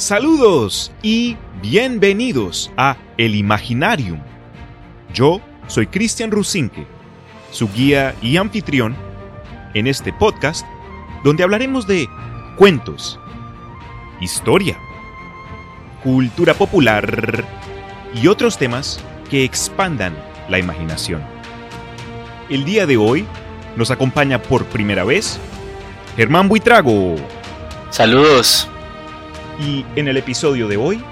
Saludos y bienvenidos a El Imaginarium. Yo soy Cristian Rusinque, su guía y anfitrión en este podcast donde hablaremos de cuentos, historia, cultura popular y otros temas que expandan la imaginación. El día de hoy nos acompaña por primera vez Germán Buitrago. Saludos. Y en el episodio de hoy,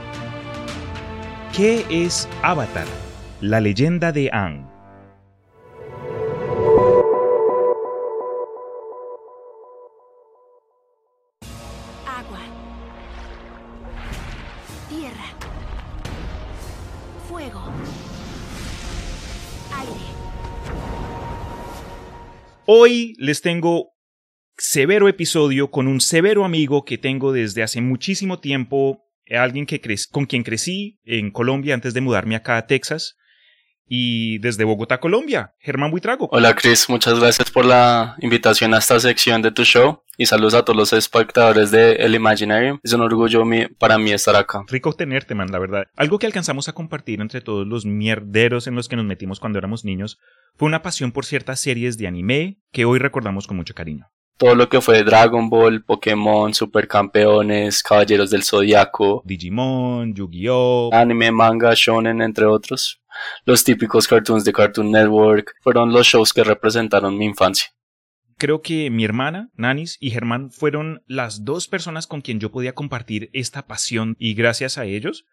¿qué es Avatar? La leyenda de Aang. Agua. Tierra. Fuego. Aire. Hoy les tengo severo episodio con un severo amigo que tengo desde hace muchísimo tiempo, alguien que con quien crecí en Colombia antes de mudarme acá a Texas y desde Bogotá, Colombia, Germán Buitrago. Hola Chris, muchas gracias por la invitación a esta sección de tu show y saludos a todos los espectadores de El Imaginarium. Es un orgullo para mí estar acá. Rico tenerte, man, la verdad. Algo que alcanzamos a compartir entre todos los mierderos en los que nos metimos cuando éramos niños fue una pasión por ciertas series de anime que hoy recordamos con mucho cariño. Todo lo que fue Dragon Ball, Pokémon, Supercampeones, Caballeros del Zodiaco, Digimon, Yu-Gi-Oh! anime, manga, shonen, entre otros. Los típicos cartoons de Cartoon Network fueron los shows que representaron mi infancia. Creo que mi hermana, Nanis, y Germán fueron las dos personas con quien yo podía compartir esta pasión y gracias a ellos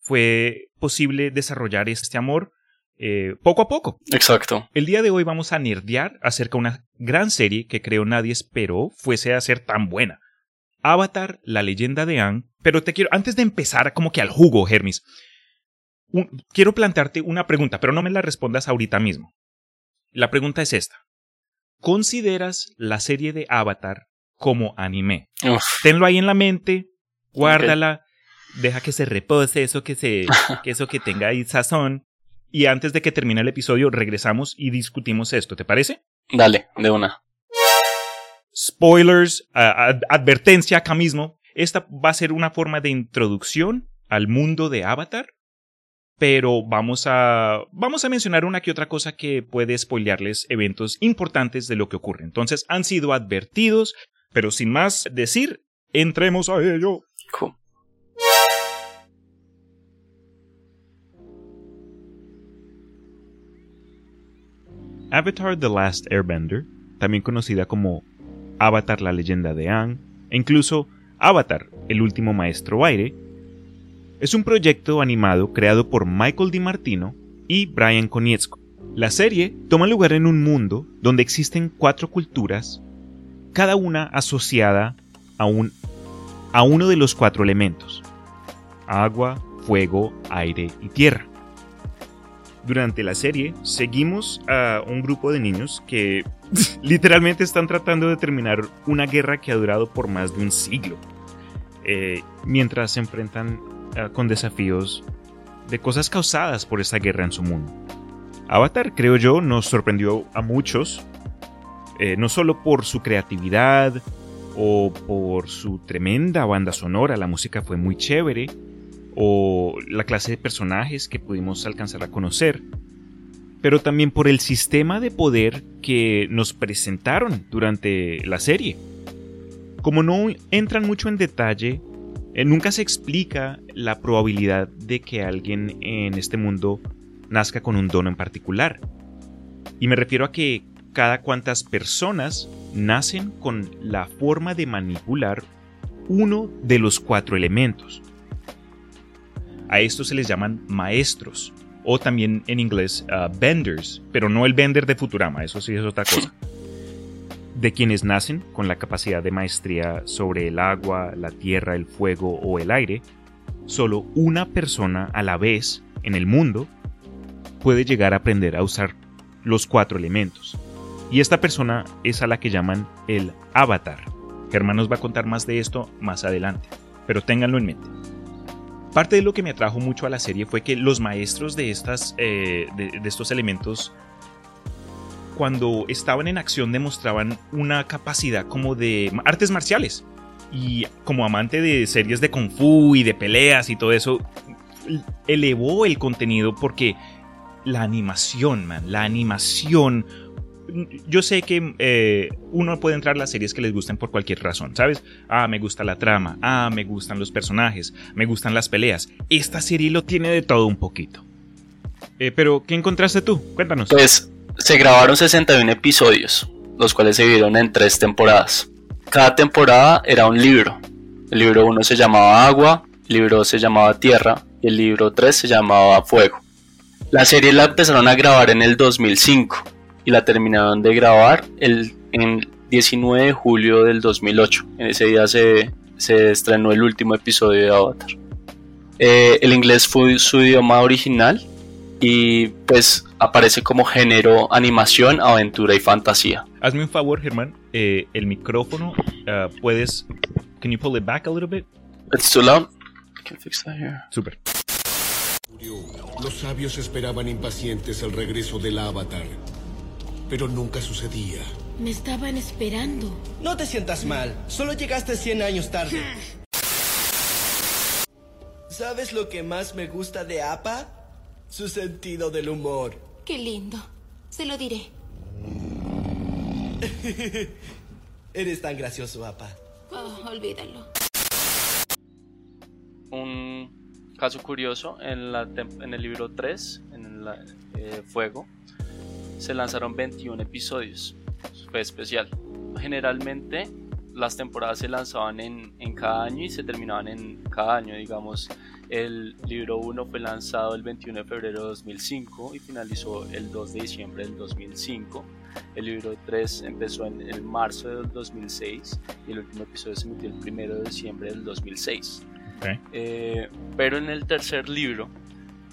fue posible desarrollar este amor eh, poco a poco. Exacto. El día de hoy vamos a nerdear acerca de una gran serie que creo nadie esperó fuese a ser tan buena. Avatar, la leyenda de Aang. Pero te quiero, antes de empezar como que al jugo, Hermis, un- quiero plantearte una pregunta, pero no me la respondas ahorita mismo. La pregunta es esta. ¿Consideras la serie de Avatar como anime? Uf, Tenlo ahí en la mente, guárdala, deja que se repose eso que se, que eso que tenga ahí sazón. Y antes de que termine el episodio, regresamos y discutimos esto, ¿te parece? dale, de una. Spoilers, ad- advertencia acá mismo. Esta va a ser una forma de introducción al mundo de Avatar. Pero vamos a, vamos a mencionar una que otra cosa que puede spoilearles eventos importantes de lo que ocurre. Entonces han sido advertidos, pero sin más decir, entremos a ello. Cool. Avatar The Last Airbender, también conocida como Avatar la leyenda de Aang, e incluso Avatar, el último maestro aire, es un proyecto animado creado por Michael DiMartino y Brian Konietzko. La serie toma lugar en un mundo donde existen cuatro culturas, cada una asociada a, un, a uno de los cuatro elementos, agua, fuego, aire y tierra. Durante la serie seguimos a un grupo de niños que literalmente están tratando de terminar una guerra que ha durado por más de un siglo, eh, mientras se enfrentan eh, con desafíos de cosas causadas por esa guerra en su mundo. Avatar, creo yo, nos sorprendió a muchos, eh, no solo por su creatividad o por su tremenda banda sonora, la música fue muy chévere, o la clase de personajes que pudimos alcanzar a conocer, pero también por el sistema de poder que nos presentaron durante la serie. Como no entran mucho en detalle, eh, nunca se explica la probabilidad de que alguien en este mundo nazca con un don en particular. Y me refiero a que cada cuantas personas nacen con la forma de manipular uno de los cuatro elementos. A estos se les llaman maestros, o también en inglés uh, pero no el bender de Futurama, eso sí es otra cosa. De quienes nacen con la capacidad de maestría sobre el agua, la tierra, el fuego o el aire, solo una persona a la vez en el mundo puede llegar a aprender a usar los cuatro elementos. Y esta persona es a la que llaman el avatar. Germán nos va a contar más de esto más adelante, pero ténganlo en mente. Parte de lo que me atrajo mucho a la serie fue que los maestros de, estas, eh, de, estos elementos, cuando estaban en acción, demostraban una capacidad como de artes marciales. y como amante de series de kung fu y de peleas y todo eso, elevó el contenido porque la animación, man, la animación. Yo sé que eh, uno puede entrar a las series que les gusten por cualquier razón, ¿sabes? Ah, me gusta la trama, ah, me gustan los personajes, me gustan las peleas. Esta serie lo tiene de todo un poquito. Eh, pero, ¿qué encontraste tú? Cuéntanos. Pues se grabaron 61 episodios, los cuales se vieron en tres temporadas. Cada temporada era un libro. El libro 1 se llamaba Agua, el libro 2 se llamaba Tierra y el libro 3 se llamaba Fuego. La serie la empezaron a grabar en el 2005 y la terminaron de grabar el, en 19 de julio del 2008. En ese día se, se estrenó el último episodio de Avatar. Eh, el inglés fue su idioma original y pues aparece como género animación, aventura y fantasía. Hazme un favor, Germán. Eh, el micrófono, uh, puedes. Can you pull it back a little bit? It's too loud. I can fix that here. Super. Los sabios esperaban impacientes el regreso del avatar, pero nunca sucedía. Me estaban esperando. No te sientas mal, solo llegaste 100 años tarde. ¿Sabes lo que más me gusta de APA? Su sentido del humor. Qué lindo. Se lo diré. Eres tan gracioso, APA. Oh, olvídalo. Un caso curioso, en, la tem- en el libro 3, en la, eh, Fuego, se lanzaron 21 episodios. Fue especial. Generalmente las temporadas se lanzaban en, en cada año y se terminaban en cada año, digamos. El libro 1 fue lanzado el 21 de febrero de 2005 y finalizó el 2 de diciembre del 2005. El libro 3 empezó en el marzo del 2006 y el último episodio se emitió el 1 de diciembre del 2006. Ok. Eh, pero en el tercer libro,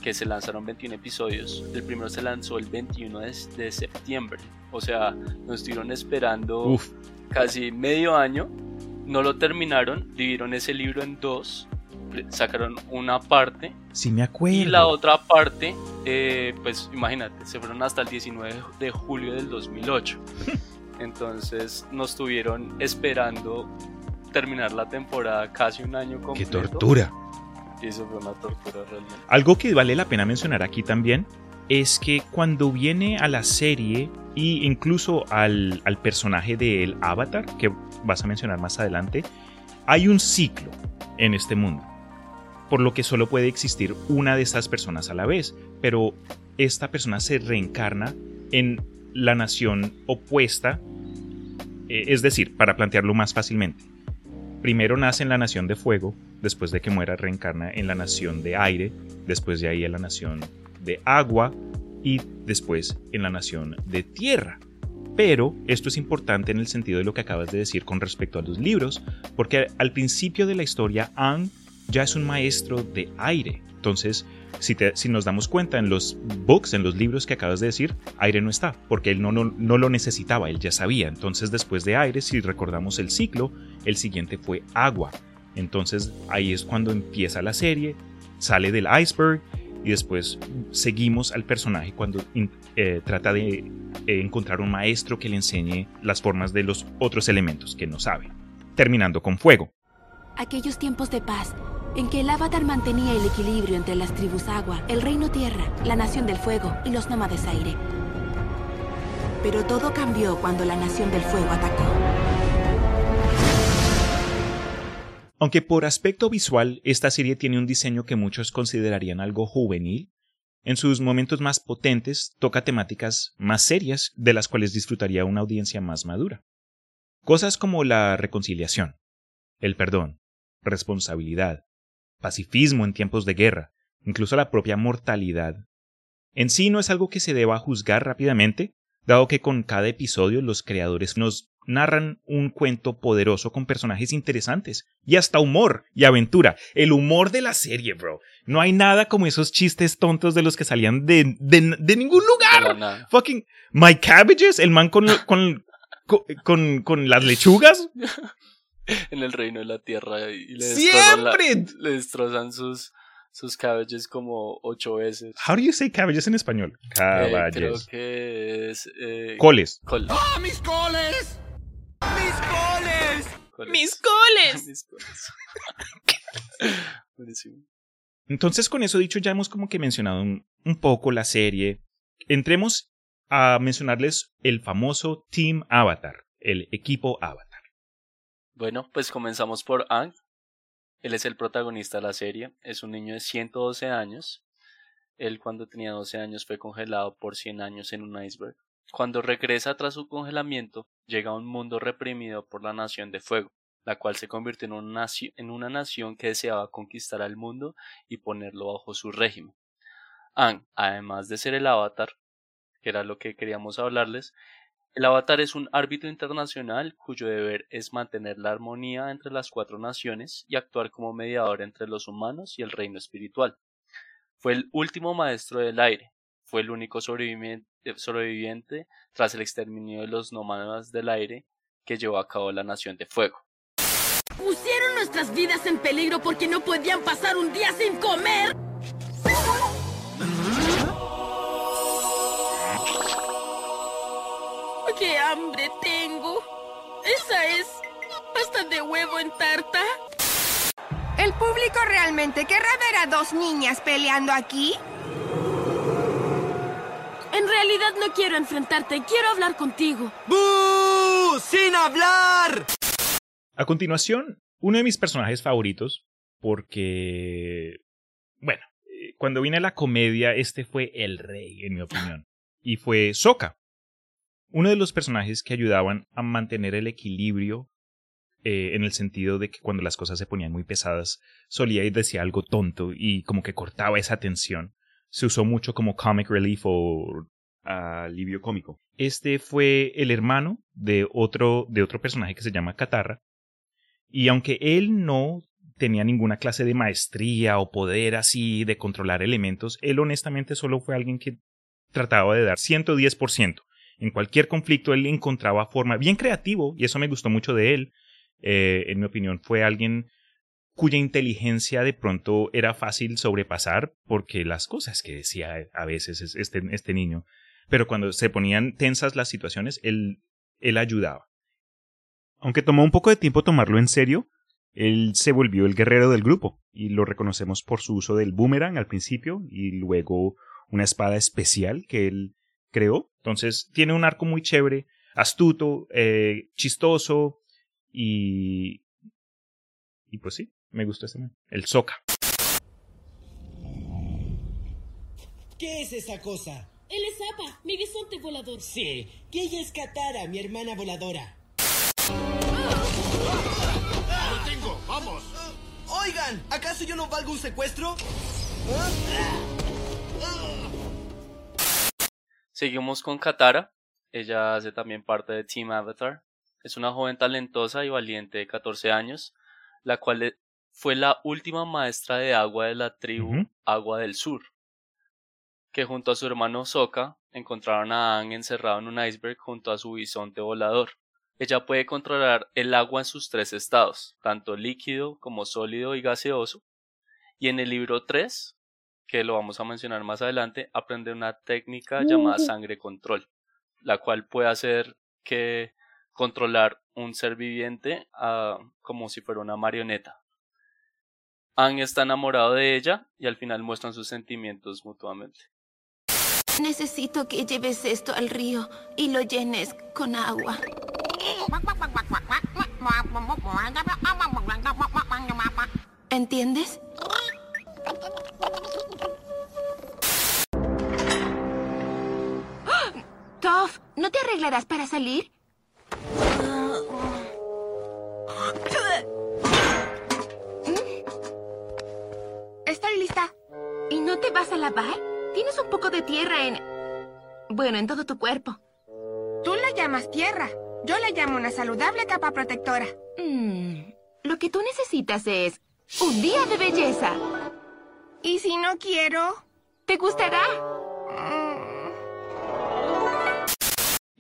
que se lanzaron 21 episodios, el primero se lanzó el 21 de, de septiembre. O sea, nos estuvieron esperando Uf. casi medio año, no lo terminaron, dividieron ese libro en dos, sacaron una parte Sí, me acuerdo. y la otra parte, eh, pues imagínate, se fueron hasta el 19 de julio del 2008. Entonces nos estuvieron esperando terminar la temporada casi un año ¡Qué completo. tortura! Y eso fue una tortura realmente. Algo que vale la pena mencionar aquí también es que cuando viene a la serie e incluso al, al personaje del avatar, que vas a mencionar más adelante, hay un ciclo en este mundo. Por lo que solo puede existir una de estas personas a la vez. Pero esta persona se reencarna en la nación opuesta. eh, es decir, para plantearlo más fácilmente. Primero nace en la nación de fuego, después de que muera reencarna en la nación de aire, después de ahí en la nación de agua y después en la nación de tierra. Pero esto es importante en el sentido de lo que acabas de decir con respecto a los libros, porque al principio de la historia Aang ya es un maestro de aire. Entonces, si, te- si nos damos cuenta en los books, en los libros que acabas de decir, aire no está, porque él no, no, lo necesitaba, él ya sabía. Entonces, después de aire, si recordamos el ciclo, el siguiente fue agua. Entonces, ahí es cuando empieza la serie, sale del iceberg y después seguimos al personaje cuando eh, trata de eh, encontrar un maestro que le enseñe las formas de los otros elementos que no sabe. Terminando con fuego. Aquellos tiempos de paz en que el avatar mantenía el equilibrio entre las tribus agua, el reino tierra, la nación del fuego y los nómades aire. Pero todo cambió cuando la nación del fuego atacó. Aunque por aspecto visual esta serie tiene un diseño que muchos considerarían algo juvenil, en sus momentos más potentes toca temáticas más serias de las cuales disfrutaría una audiencia más madura. Cosas como la reconciliación, el perdón, responsabilidad, pacifismo en tiempos de guerra, incluso la propia mortalidad. En sí no es algo que se deba juzgar rápidamente, dado que con cada episodio los creadores nos narran un cuento poderoso con personajes interesantes y hasta humor y aventura. El humor de la serie, bro. No hay nada como esos chistes tontos de los que salían de, de, de ningún lugar. Fucking My Cabbages, el man con, con, con, con las lechugas. En el reino de la tierra y le destrozan, la- Siempre. le destrozan sus, sus cabbages como ocho veces. How do you say cabbages en español? Eh, creo Cabbages. que es... eh, Coles. col- ¡Ah, mis coles! ¡Mis coles! coles. ¡Mis coles! Mis coles. Buenísimo. Entonces, con eso dicho, ya hemos como que mencionado un, un poco la serie. Entremos a mencionarles el famoso Team Avatar, el equipo Avatar. Bueno, pues comenzamos por Ang. Él es el protagonista de la serie. Es un niño de 112 años. Él cuando tenía 12 años fue congelado por 100 años en un iceberg. Cuando regresa tras su congelamiento, llega a un mundo reprimido por la Nación de Fuego, la cual se convirtió en una, en una nación que deseaba conquistar al mundo y ponerlo bajo su régimen. Ang, además de ser el avatar, que era lo que queríamos hablarles, el avatar es un árbitro internacional cuyo deber es mantener la armonía entre las cuatro naciones y actuar como mediador entre los humanos y el reino espiritual. Fue el último maestro del aire, fue el único sobreviviente, tras el exterminio de los nómadas del aire que llevó a cabo la Nación de Fuego. Pusieron nuestras vidas en peligro porque no podían pasar un día sin comer. Huevo en tarta? ¿El público realmente querrá ver a dos niñas peleando aquí? En realidad no quiero enfrentarte, quiero hablar contigo. ¡Bú! ¡Sin hablar! A continuación, uno de mis personajes favoritos, porque, bueno, eh, cuando vine a la comedia, este fue el rey, en mi opinión, y fue Sokka, uno de los personajes que ayudaban a mantener el equilibrio eh, en el sentido de que cuando las cosas se ponían muy pesadas, solía y decía algo tonto y como que cortaba esa tensión. Se usó mucho como comic relief o alivio cómico. Este fue el hermano de otro, de otro personaje que se llama Katarra, y aunque él no tenía ninguna clase de maestría o poder así de controlar elementos, él honestamente solo fue alguien que trataba de dar 110%. En cualquier conflicto él encontraba forma, bien creativo, y eso me gustó mucho de él. Eh, en mi opinión, fue alguien cuya inteligencia de pronto era fácil sobrepasar porque las cosas que decía a veces es- este, este niño, pero cuando se ponían tensas las situaciones, él, él ayudaba. Aunque tomó un poco de tiempo tomarlo en serio, él se volvió el guerrero del grupo y lo reconocemos por su uso del boomerang al principio y luego una espada especial que él creó. Entonces tiene un arco muy chévere, astuto, eh, chistoso y... Y pues sí, me gustó este man. El Soca. ¿Qué es esa cosa? Él es Apa, mi bisonte volador. Sí, que ella es Katara, mi hermana voladora. ¡Lo tengo! ¡Vamos! Oigan, ¿acaso yo no valgo un secuestro? Seguimos con Katara. Ella hace también parte de Team Avatar. Es una joven talentosa y valiente de 14 años, la cual fue la última maestra de agua de la tribu. Agua del Sur, que junto a su hermano Sokka encontraron a Aang encerrado en un iceberg junto a su bisonte volador. Ella puede controlar el agua en sus tres estados, tanto líquido como sólido y gaseoso. Y en el libro 3, que lo vamos a mencionar más adelante, aprende una técnica llamada sangre control, la cual puede hacer que controlar un ser viviente ah, como si fuera una marioneta. Aang está enamorado de ella y al final muestran sus sentimientos mutuamente. Necesito que lleves esto al río y lo llenes con agua. ¿Entiendes? Toph, ¿no te arreglarás para salir? Estoy lista. ¿Y no te vas a lavar? Tienes un poco de tierra en... Bueno, en todo tu cuerpo. Tú la llamas tierra. Yo la llamo una saludable capa protectora. Mm, lo que tú necesitas es un día de belleza. ¿Y si no quiero? ¿Te gustará?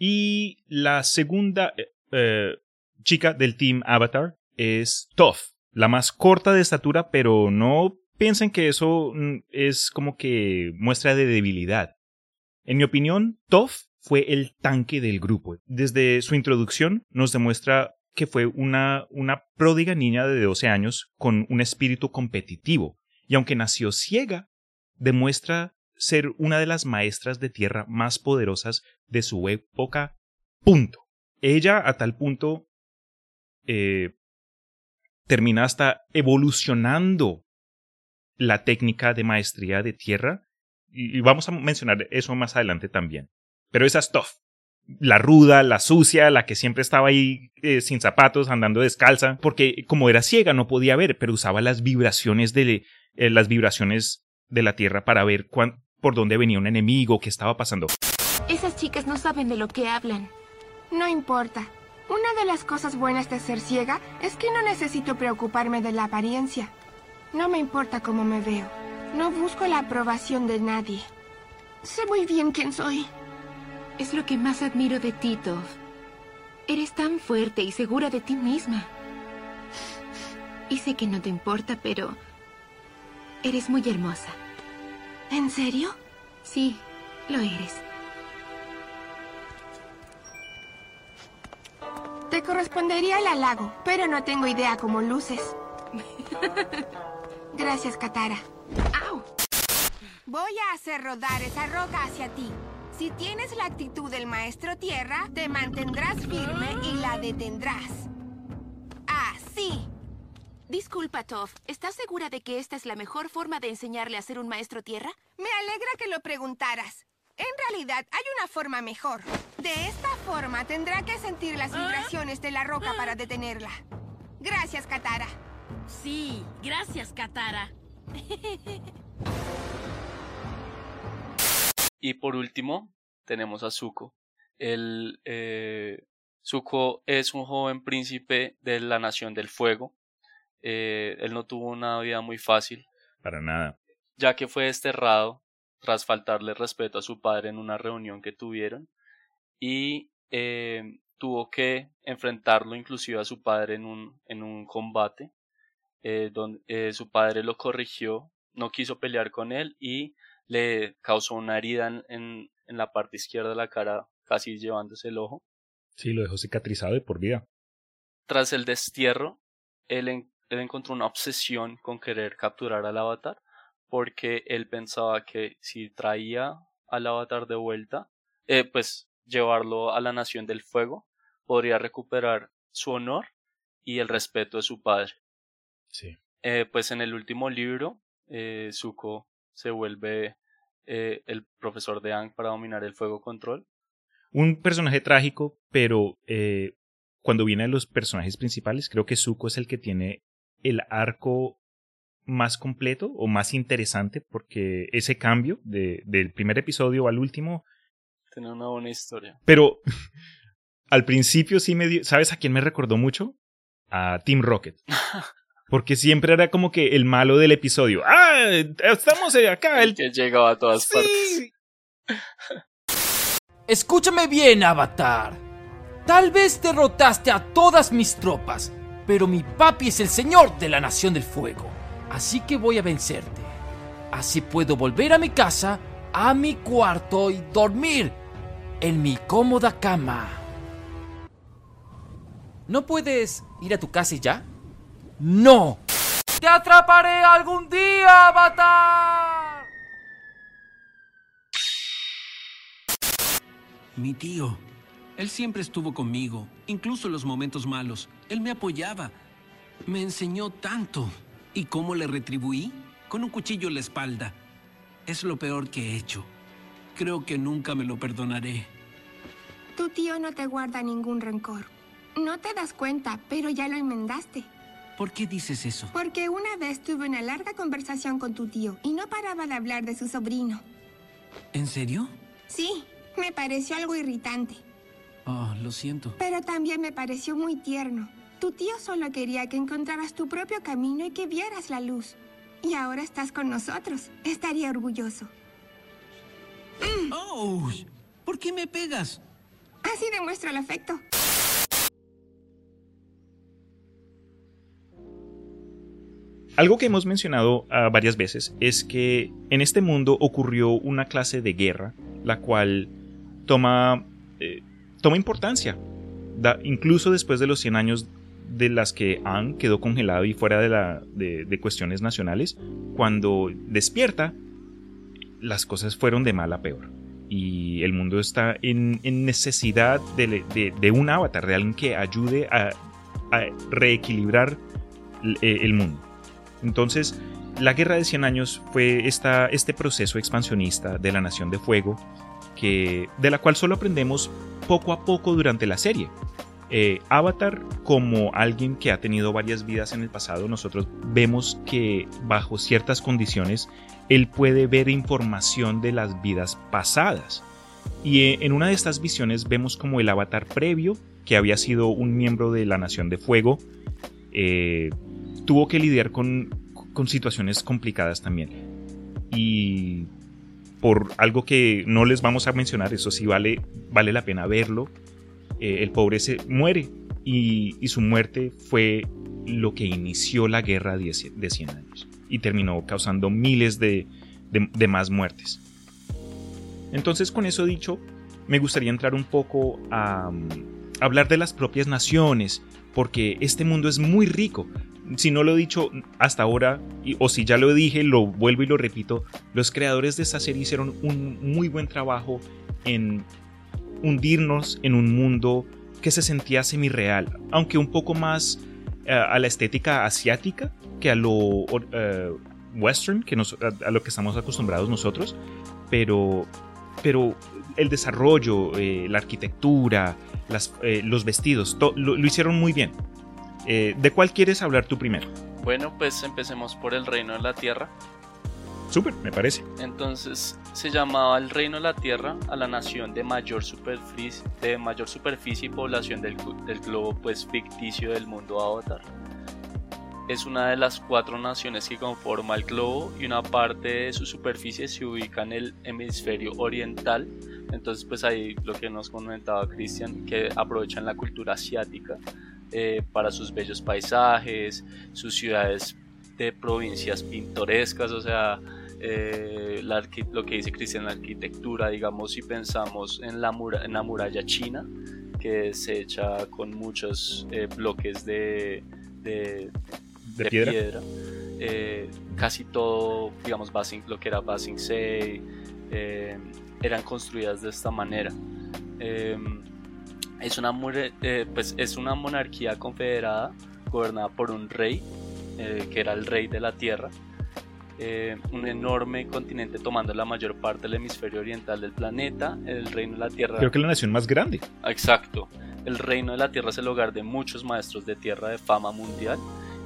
Y la segunda eh, eh, chica del Team Avatar es Toph, la más corta de estatura, pero no piensen que eso mm, es como que muestra de debilidad. En mi opinión, Toph fue el tanque del grupo. Desde su introducción nos demuestra que fue una, una pródiga niña de 12 años con un espíritu competitivo, y aunque nació ciega, demuestra ser una de las maestras de tierra más poderosas de su época. Punto. Ella a tal punto eh, termina hasta evolucionando la técnica de maestría de tierra. Y vamos a mencionar eso más adelante también. Pero esa stuff, la ruda, la sucia, la que siempre estaba ahí eh, sin zapatos, andando descalza, porque como era ciega no podía ver, pero usaba las vibraciones de eh, las vibraciones de la tierra para ver por dónde venía un enemigo, qué estaba pasando. Esas chicas no saben de lo que hablan. No importa. Una de las cosas buenas de ser ciega es que no necesito preocuparme de la apariencia. No me importa cómo me veo. No busco la aprobación de nadie. Sé muy bien quién soy. Es lo que más admiro de ti, Tov. Eres tan fuerte y segura de ti misma. Y sé que no te importa, pero... Eres muy hermosa. ¿En serio? Sí, lo eres. Te correspondería el halago, pero no tengo idea cómo luces. Gracias, Katara. ¡Au! Voy a hacer rodar esa roca hacia ti. Si tienes la actitud del maestro tierra, te mantendrás firme y la detendrás. Así. Disculpa, Toph. ¿Estás segura de que esta es la mejor forma de enseñarle a ser un maestro tierra? Me alegra que lo preguntaras. En realidad, hay una forma mejor. De esta forma, tendrá que sentir las vibraciones de la roca para detenerla. Gracias, Katara. Sí, gracias, Katara. Y por último, tenemos a Zuko. El, eh, Zuko es un joven príncipe de la Nación del Fuego. Eh, él no tuvo una vida muy fácil. Para nada. Ya que fue desterrado tras faltarle respeto a su padre en una reunión que tuvieron y eh, tuvo que enfrentarlo inclusive a su padre en un, en un combate eh, donde eh, su padre lo corrigió, no quiso pelear con él y le causó una herida en, en, la parte izquierda de la cara, casi llevándose el ojo. Sí, lo dejó cicatrizado de por vida. Tras el destierro, él, él encontró una obsesión con querer capturar al avatar porque él pensaba que si traía al avatar de vuelta, eh, pues llevarlo a la nación del fuego, podría recuperar su honor y el respeto de su padre. Sí. Eh, pues en el último libro, eh, Zuko se vuelve eh, el profesor de Aang para dominar el fuego control. Un personaje trágico, pero cuando viene a los personajes principales, creo que Zuko es el que tiene el arco más completo o más interesante porque ese cambio de, del primer episodio al último... Tiene una buena historia. Pero al principio sí me dio... ¿Sabes a quién me recordó mucho? A Team Rocket. Porque siempre era como que el malo del episodio. ¡Ah! Estamos acá. El, que llegaba a todas partes. Escúchame bien, Avatar. Tal vez derrotaste a todas mis tropas, pero mi papi es el señor de la Nación del Fuego. Así que voy a vencerte. Así puedo volver a mi casa, a mi cuarto y dormir en mi cómoda cama. ¿No puedes ir a tu casa ya? ¡No! ¡Te atraparé algún día, Avatar! Mi tío. Él siempre estuvo conmigo, incluso en los momentos malos. Él me apoyaba. Me enseñó tanto. ¿Y cómo le retribuí? Con un cuchillo en la espalda. Es lo peor que he hecho. Creo que nunca me lo perdonaré. Tu tío no te guarda ningún rencor. No te das cuenta, pero ya lo enmendaste. ¿Por qué dices eso? Porque una vez tuve una larga conversación con tu tío y no paraba de hablar de su sobrino. ¿En serio? Sí, me pareció algo irritante. Oh, lo siento. Pero también me pareció muy tierno. Tu tío solo quería que encontraras tu propio camino y que vieras la luz. Y ahora estás con nosotros. Estaría orgulloso. ¡Oh! ¿Por qué me pegas? Así demuestro el afecto. Algo que hemos mencionado ah, varias veces es que en este mundo ocurrió una clase de guerra, la cual toma, eh, toma importancia da- incluso después de los 100 años de las que Anne quedó congelado y fuera de, la, de, cuestiones nacionales, cuando despierta, las cosas fueron de mal a peor. Y el mundo está en, en necesidad de, de- un avatar, de alguien que ayude a, a reequilibrar el, el mundo. Entonces, la Guerra de 100 Años fue esta, este proceso expansionista de la Nación de Fuego, que, de la cual solo aprendemos poco a poco durante la serie. Eh, Avatar, como alguien que ha tenido varias vidas en el pasado, nosotros vemos que bajo ciertas condiciones él puede ver información de las vidas pasadas. Y eh, en una de estas visiones vemos como el avatar previo, que había sido un miembro de la Nación de Fuego, eh, tuvo que lidiar con, con situaciones complicadas también. Y por algo que no les vamos a mencionar, eso sí vale, vale la pena verlo, eh, el pobre se muere y, su muerte fue lo que inició la guerra de 100 de 100 años y terminó causando miles de, más muertes. Entonces con eso dicho, me gustaría entrar un poco a um, hablar de las propias naciones, porque este mundo es muy rico. Si no lo he dicho hasta ahora, o si ya lo dije, lo vuelvo y lo repito, los creadores de esta serie hicieron un muy buen trabajo en hundirnos en un mundo que se sentía semi-real, aunque un poco más eh, a la estética asiática que a lo eh, western, que a, lo que estamos acostumbrados nosotros, pero, pero el desarrollo, eh, la arquitectura, los vestidos, lo, hicieron muy bien. ¿De cuál quieres hablar tú primero? Bueno, pues empecemos por el reino de la tierra. Súper, me parece. Entonces se llamaba el reino de la tierra a la nación de mayor superficie, de mayor superficie y población del, del globo pues ficticio del mundo avatar. Es una de las cuatro naciones que conforma el globo y una parte de su superficie se ubica en el hemisferio oriental. Entonces pues ahí lo que nos comentaba Cristian, que aprovechan la cultura asiática eh, para sus bellos paisajes, sus ciudades de provincias pintorescas, o sea, eh, la lo que dice Cristian, la arquitectura, digamos, si pensamos en la, mura- en la muralla china, que se echa con muchos eh, bloques de, de, ¿De piedra? eh, casi todo, digamos, Basing, lo que era Basing Sei, eh, eran construidas de esta manera. Es, una, pues es una monarquía confederada gobernada por un rey, que era el rey de la tierra, eh, un enorme continente tomando la mayor parte del hemisferio oriental del planeta, el reino de la tierra. Creo que la nación más grande. Exacto. El reino de la tierra es el hogar de muchos maestros de tierra de fama mundial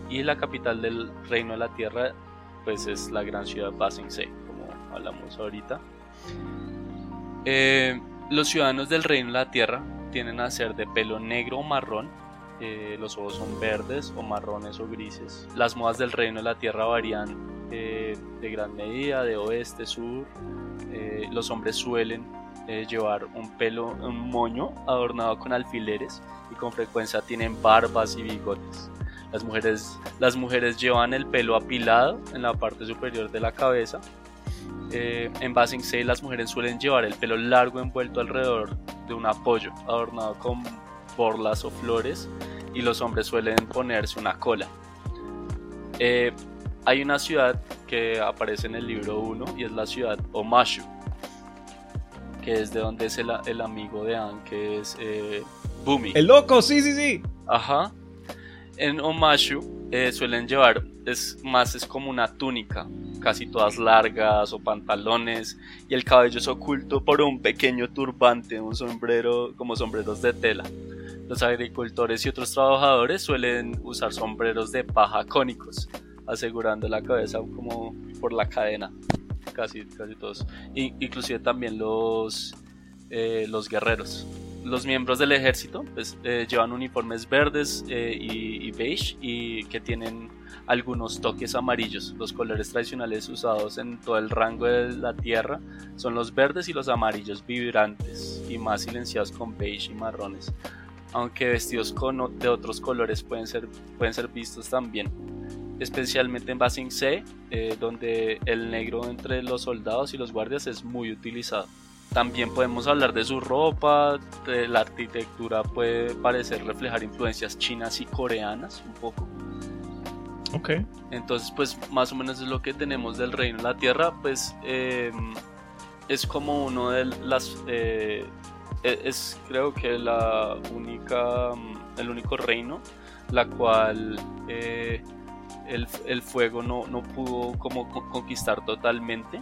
y la capital del reino de la tierra pues es la gran ciudad Basing Se, como hablamos ahorita. Eh, los ciudadanos del reino de la tierra tienden a ser de pelo negro o marrón, eh, los ojos son verdes o marrones o grises. Las modas del reino de la tierra varían eh, de gran medida, de oeste, sur. Eh, los hombres suelen llevar un pelo, un moño adornado con alfileres y con frecuencia tienen barbas y bigotes. Las mujeres, las mujeres llevan el pelo apilado en la parte superior de la cabeza. En Basing las mujeres suelen llevar el pelo largo envuelto alrededor de un apoyo adornado con borlas o flores y los hombres suelen ponerse una cola. Eh, hay una ciudad que aparece en el libro 1 y es la ciudad Omashu, que es de donde es el, el amigo de Anne, que es eh, Bumi. ¡El loco! ¡Sí, sí, sí! Ajá. En Omashu eh, suelen llevar, es más, es como una túnica, casi todas largas o pantalones, y el cabello es oculto por un pequeño turbante, un sombrero, como sombreros de tela. Los agricultores y otros trabajadores suelen usar sombreros de paja cónicos, asegurando la cabeza como por la cadena, casi, casi todos. Inclusive también los, eh, los guerreros. Los miembros del ejército pues, eh, llevan uniformes verdes eh, y, y beige y que tienen algunos toques amarillos. Los colores tradicionales usados en todo el rango de la tierra son los verdes y los amarillos vibrantes y más silenciados con beige y marrones. Aunque vestidos con, de otros colores pueden ser, pueden ser vistos también. Especialmente en Basing Se, eh, donde el negro entre los soldados y los guardias es muy utilizado. también podemos hablar de su ropa, de la arquitectura puede parecer reflejar influencias chinas y coreanas un poco. Ok. Entonces, pues más o menos es lo que tenemos del reino de la tierra, pues eh, es como uno de las... Eh, es creo que la única, mm, el único reino la cual eh, el, el, fuego no, no, pudo como conquistar totalmente.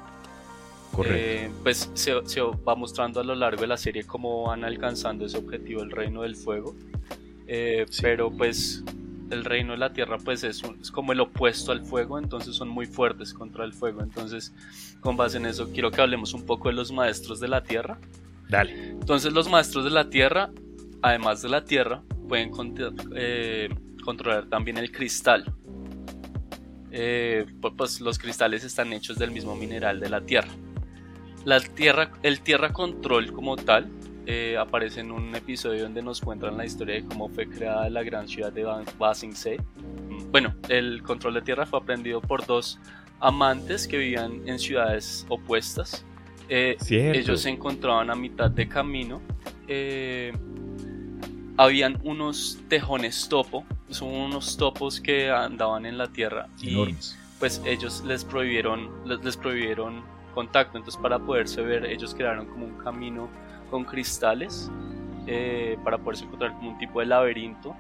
Correcto. Eh, pues se, se, va mostrando a lo largo de la serie cómo van alcanzando ese objetivo, el reino del fuego. Eh, sí. Pero pues el reino de la tierra pues es, un, es, como el opuesto al fuego, entonces son muy fuertes contra el fuego. Entonces con base en eso quiero que hablemos un poco de los maestros de la tierra. Dale. Entonces los maestros de la tierra, además de la tierra, pueden eh, controlar también el cristal. Eh, pues los cristales están hechos del mismo mineral de la tierra. El tierra control como tal eh, aparece en un episodio donde nos cuentan la historia de cómo fue creada la gran ciudad de Ba Sing Se. Bueno, el control de tierra fue aprendido por dos amantes que vivían en ciudades opuestas. Eh, ellos se encontraban a mitad de camino. Eh, habían unos tejones topo, son unos topos que andaban en la tierra Enormes. y pues ellos les prohibieron, les, les, prohibieron contacto, entonces para poderse ver ellos crearon como un camino con cristales eh, para poderse encontrar como un tipo de laberinto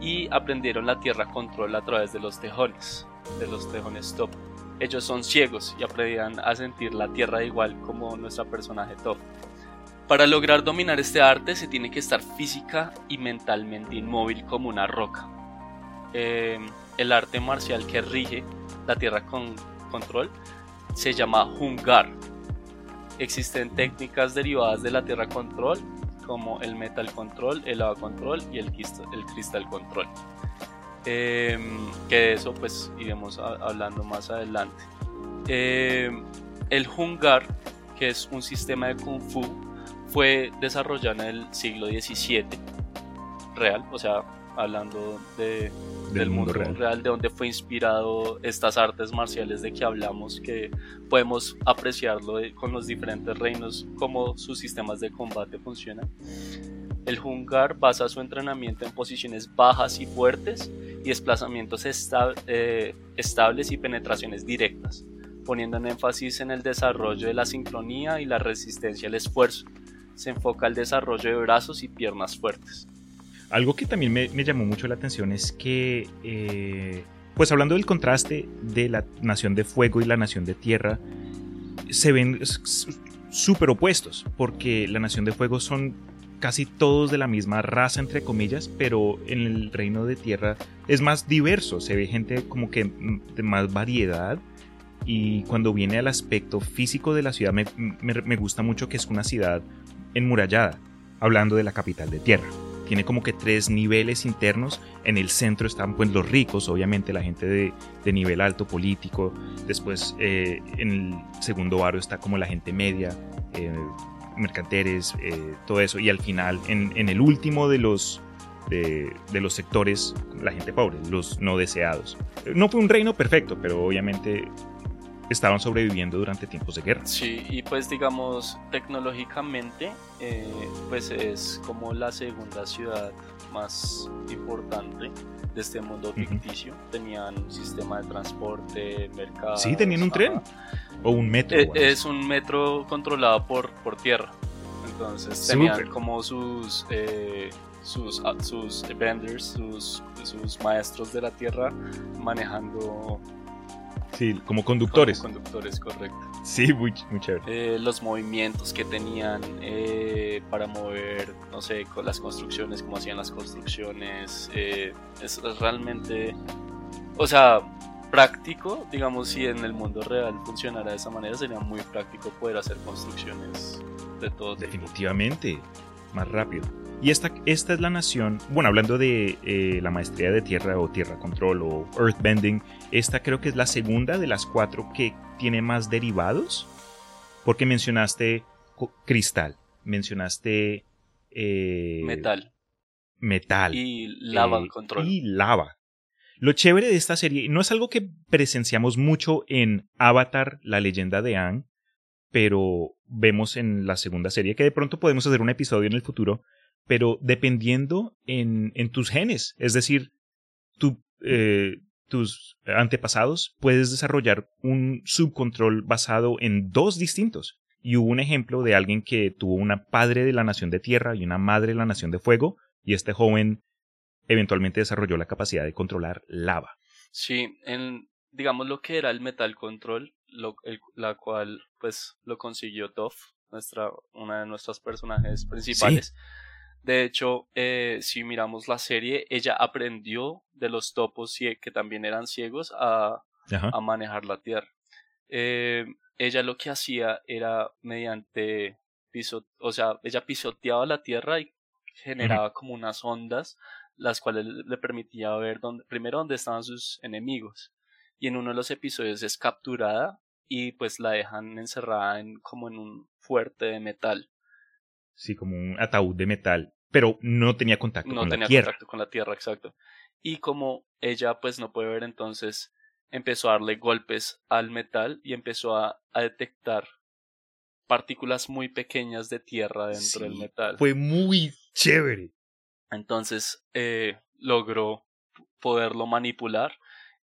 y aprendieron la tierra control a través de los tejones, de los tejones topo. Ellos son ciegos y aprendían a sentir la tierra igual como nuestra personaje topo. Para lograr dominar este arte se tiene que estar física y mentalmente inmóvil como una roca. Eh, el arte marcial que rige la tierra con control se llama Hungar. Existen técnicas derivadas de la tierra control como el metal control, el agua control y el cristal control. Eh, que de eso pues iremos a, hablando más adelante. Eh, el Hungar, que es un sistema de kung fu fue desarrollado en el siglo XVII, real, o sea, hablando de, del, del, mundo, mundo real. real. de donde fue inspirado estas artes marciales de que hablamos, que podemos apreciarlo de, con los diferentes reinos, cómo sus sistemas de combate funcionan. El Hungar basa su entrenamiento en posiciones bajas y fuertes desplazamientos esta, eh, estables y penetraciones directas, poniendo en énfasis en el desarrollo de la sincronía y la resistencia al esfuerzo se enfoca al desarrollo de brazos y piernas fuertes. Algo que también me, me llamó mucho la atención es que, eh, pues hablando del contraste de la nación de fuego y la nación de tierra, se ven súper opuestos, porque la nación de fuego son casi todos de la misma raza, entre comillas, pero en el reino de tierra es más diverso, se ve gente como que de más variedad. Y cuando viene al aspecto físico de la ciudad, me, me, me gusta mucho que es una ciudad enmurallada, hablando de la capital de tierra. Tiene como que tres niveles internos. En el centro están pues los ricos, obviamente la gente de, de nivel alto político. Después eh, en el segundo barrio está como la gente media, eh, mercanteres, eh, todo eso. Y al final, en, en el último de los, de, de, los sectores, la gente pobre, los no deseados. No fue un reino perfecto, pero obviamente estaban sobreviviendo durante tiempos de guerra. Sí, y pues digamos tecnológicamente, eh, pues es como la segunda ciudad más importante de este mundo ficticio. Uh -huh. Tenían un sistema de transporte, mercado. Sí, tenían un tren o un metro. Eh, es un metro controlado por, por tierra. Entonces tenían Super. como sus eh, sus, sus vendors, sus, sus maestros de la tierra manejando Sí, como conductores. Como conductores, correcto. Sí, muy, muy chévere. Eh, los movimientos que tenían eh, para mover, no sé, con las construcciones, cómo hacían las construcciones. Eh, es, es, realmente, o sea, práctico, digamos, si en el mundo real funcionara de esa manera, sería muy práctico poder hacer construcciones de todo Definitivamente, más rápido. Y esta, esta es la nación, bueno, hablando de eh, la maestría de tierra o tierra control o earthbending, esta creo que es la segunda de las cuatro que tiene más derivados, porque mencionaste cristal, mencionaste... Eh, metal. Metal. Y lava eh, control. Y lava. Lo chévere de esta serie, no es algo que presenciamos mucho en Avatar, la leyenda de Aang, pero vemos en la segunda serie, que de pronto podemos hacer un episodio en el futuro, pero dependiendo en, tus genes, es decir, eh, tus antepasados, puedes desarrollar un subcontrol basado en dos distintos. Y hubo un ejemplo de alguien que tuvo una padre de la nación de tierra y una madre de la nación de fuego, y este joven eventualmente desarrolló la capacidad de controlar lava. Sí, en, digamos lo que era el Metal Control, lo, la cual pues lo consiguió Toff, nuestra, una de nuestras personajes principales. De hecho, eh, si miramos la serie, ella aprendió de los topos que también eran ciegos a, a manejar la tierra. Eh, ella lo que hacía era mediante piso, o sea, ella pisoteaba la tierra y generaba como unas ondas, las cuales le permitía ver dónde, primero dónde estaban sus enemigos. Y en uno de los episodios es capturada y pues la dejan encerrada en como en un fuerte de metal. Sí, como un ataúd de metal, pero no tenía contacto con la tierra. No tenía contacto con la tierra, exacto. Y como ella pues no puede ver entonces empezó a darle golpes al metal y empezó a, detectar partículas muy pequeñas de tierra dentro del metal. Fue muy chévere. Entonces eh, logró poderlo manipular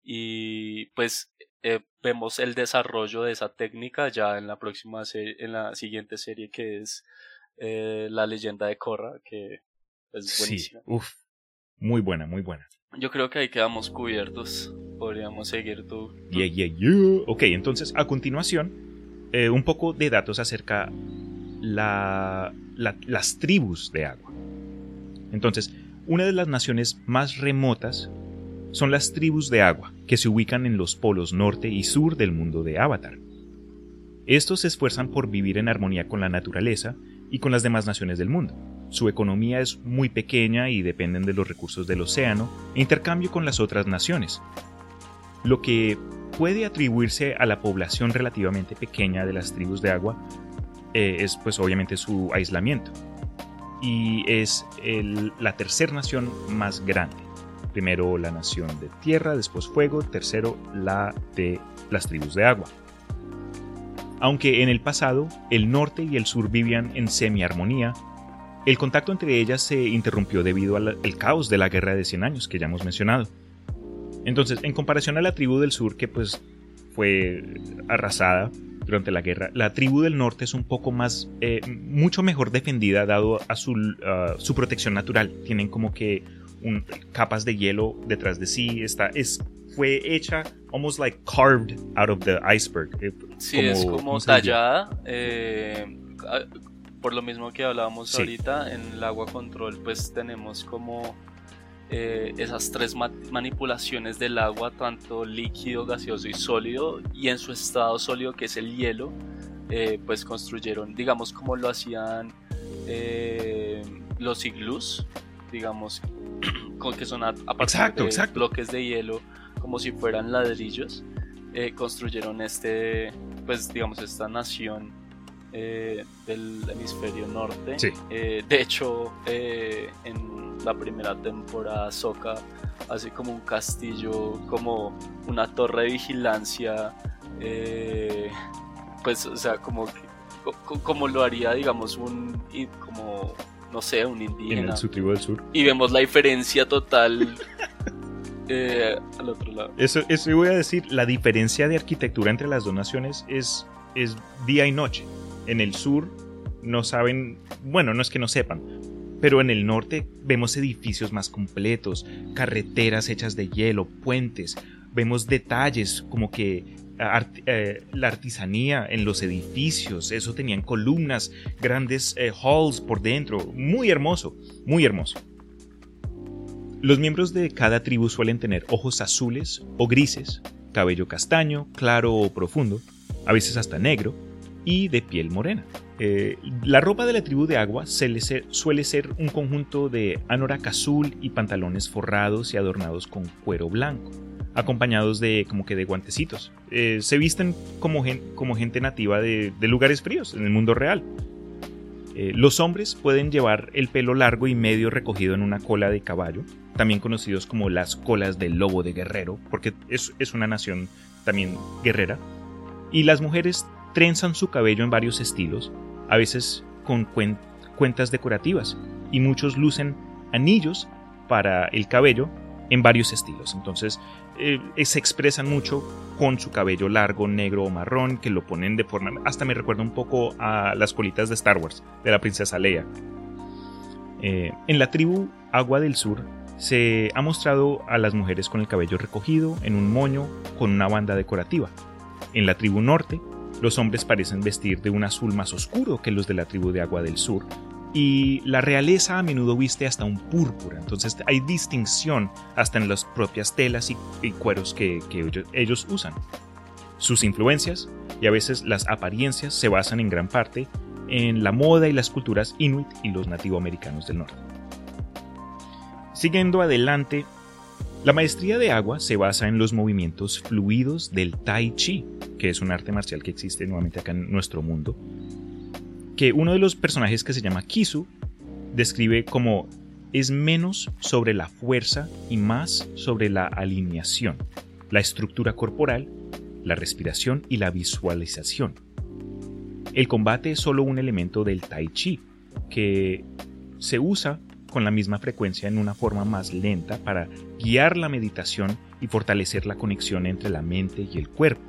y pues eh, vemos el desarrollo de esa técnica ya en la próxima serie, en la siguiente serie que es eh, La leyenda de Korra, que es buenísima. Sí, uf, muy buena, muy buena. Yo creo que ahí quedamos cubiertos. Podríamos seguir tú. Yeah, yeah, yeah. Ok, entonces a continuación, eh, un poco de datos acerca la, las tribus de agua. Entonces, una de las naciones más remotas son las tribus de agua, que se ubican en los polos norte y sur del mundo de Avatar. Estos se esfuerzan por vivir en armonía con la naturaleza y con las demás naciones del mundo. Su economía es muy pequeña y dependen de los recursos del océano e intercambio con las otras naciones, lo que puede atribuirse a la población relativamente pequeña de las tribus de agua eh, es pues obviamente su aislamiento. Y es la tercera nación más grande. Primero la nación de tierra, después fuego, tercero la de las tribus de agua. Aunque en el pasado el norte y el sur vivían en semi-armonía, el contacto entre ellas se interrumpió debido al caos de la Guerra de 100 años que ya hemos mencionado. Entonces, en comparación a la tribu del sur que pues fue arrasada durante la guerra, la tribu del norte es un poco más, eh, mucho mejor defendida dado a su, su protección natural. Tienen como que un, capas de hielo detrás de sí. Está, es, fue hecha almost like carved out of the iceberg. Eh, sí, es como tallada. Eh, por lo mismo que hablábamos ahorita, en el agua control pues tenemos como eh, esas tres manipulaciones del agua, tanto líquido, gaseoso y sólido, y en su estado sólido que es el hielo, eh, pues construyeron, digamos como lo hacían eh, los iglús, digamos, que son a, partir de bloques de hielo, como si fueran ladrillos, construyeron este, pues digamos, esta nación eh, del hemisferio norte. Eh, de hecho, eh, en la primera temporada, Soka hace como un castillo, como una torre de vigilancia, pues, o sea, como como lo haría, digamos, un como no sé, un indígena. En su tribu del sur. Y vemos la diferencia total al otro lado. Eso, eso voy a decir, la diferencia de arquitectura entre las dos naciones es, es día y noche en el sur no saben, bueno, no es que no sepan, pero en el norte vemos edificios más completos, carreteras hechas de hielo, puentes, vemos detalles como que eh, la artesanía en los edificios, eso tenían columnas, grandes eh, halls por dentro, muy hermoso, muy hermoso. Los miembros de cada tribu suelen tener ojos azules o grises, cabello castaño, claro o profundo, a veces hasta negro, y de piel morena. Eh, la ropa de la tribu de agua suele ser, un conjunto de anorak azul y pantalones forrados y adornados con cuero blanco, acompañados de como que de guantecitos. Eh, se visten como, como gente nativa de, lugares fríos en el mundo real. Eh, los hombres pueden llevar el pelo largo y medio recogido en una cola de caballo, también conocidos como las colas del lobo de guerrero, porque es, es una nación también guerrera. Y las mujeres trenzan su cabello en varios estilos, a veces con cuentas decorativas, y muchos lucen anillos para el cabello en varios estilos. Entonces eh, se expresan mucho con su cabello largo, negro o marrón, que lo ponen de forma... Hasta me recuerda un poco a las colitas de Star Wars, de la princesa Leia. Eh, en la tribu Agua del Sur se ha mostrado a las mujeres con el cabello recogido en un moño con una banda decorativa. En la tribu norte, los hombres parecen vestir de un azul más oscuro que los de la tribu de Agua del Sur, y la realeza a menudo viste hasta un púrpura, entonces hay distinción hasta en las propias telas y, cueros que, ellos, usan. Sus influencias y a veces las apariencias se basan en gran parte en la moda y las culturas inuit y los nativoamericanos del norte. Siguiendo adelante, la maestría de agua se basa en los movimientos fluidos del Tai Chi, que es un arte marcial que existe nuevamente acá en nuestro mundo, que uno de los personajes que se llama Kisu describe como es menos sobre la fuerza y más sobre la alineación, la estructura corporal, la respiración y la visualización. El combate es solo un elemento del tai chi, que se usa con la misma frecuencia en una forma más lenta para guiar la meditación y fortalecer la conexión entre la mente y el cuerpo.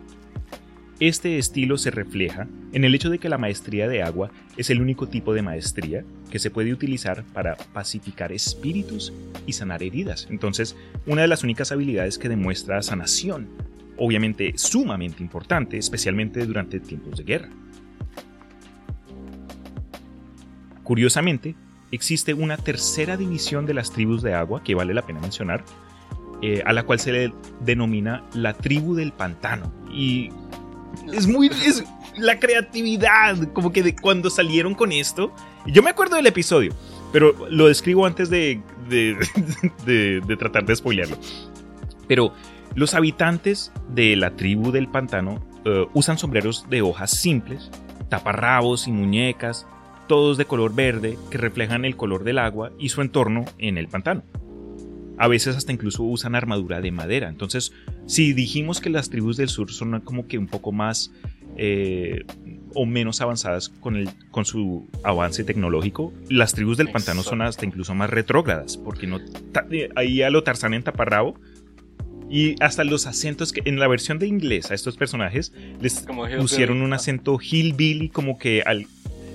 Este estilo se refleja en el hecho de que la maestría de agua es el único tipo de maestría que se puede utilizar para pacificar espíritus y sanar heridas. Entonces, una de las únicas habilidades que demuestra sanación, obviamente sumamente importante, especialmente durante tiempos de guerra. Curiosamente, existe una tercera división de las tribus de agua que vale la pena mencionar, eh, a la cual se le denomina la tribu del pantano. Y es muy. Es la creatividad, como que de cuando salieron con esto. Yo me acuerdo del episodio, pero lo describo antes de, de, tratar de spoilearlo. Pero los habitantes de la tribu del pantano eh, usan sombreros de hojas simples, taparrabos y muñecas, todos de color verde que reflejan el color del agua y su entorno en el pantano. A veces hasta incluso usan armadura de madera. Entonces, si dijimos que las tribus del sur son como que un poco más eh, o menos avanzadas con, el, con su avance tecnológico, las tribus del pantano son hasta incluso más retrógradas, porque no ahí a lo Tarzán en taparrabo y hasta los acentos que en la versión de inglés a estos personajes les pusieron un acento hillbilly como que al,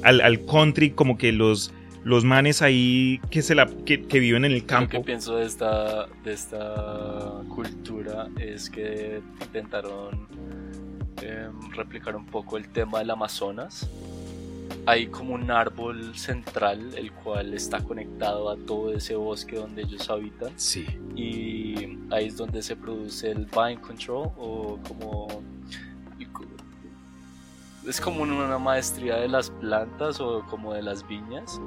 al, al country, como que los los manes ahí que se la que, viven en el campo. Lo que pienso de esta de esta cultura es que intentaron em, replicar un poco el tema del Amazonas. Hay como un árbol central el cual está conectado a todo ese bosque donde ellos habitan. Sí. Y ahí es donde se produce el vine control o como es como una maestría de las plantas o como de las viñas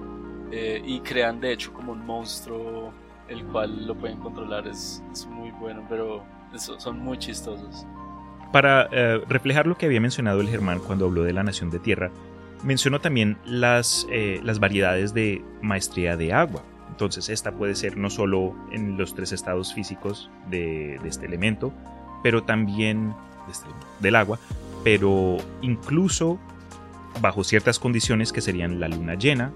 eh, y crean de hecho como un monstruo el cual lo pueden controlar es, muy bueno pero son muy chistosos. Para eh, reflejar lo que había mencionado el Germán cuando habló de la nación de tierra mencionó también las, eh, las variedades de maestría de agua. Entonces esta puede ser no solo en los tres estados físicos de, de este elemento pero también este, del agua pero incluso bajo ciertas condiciones que serían la luna llena,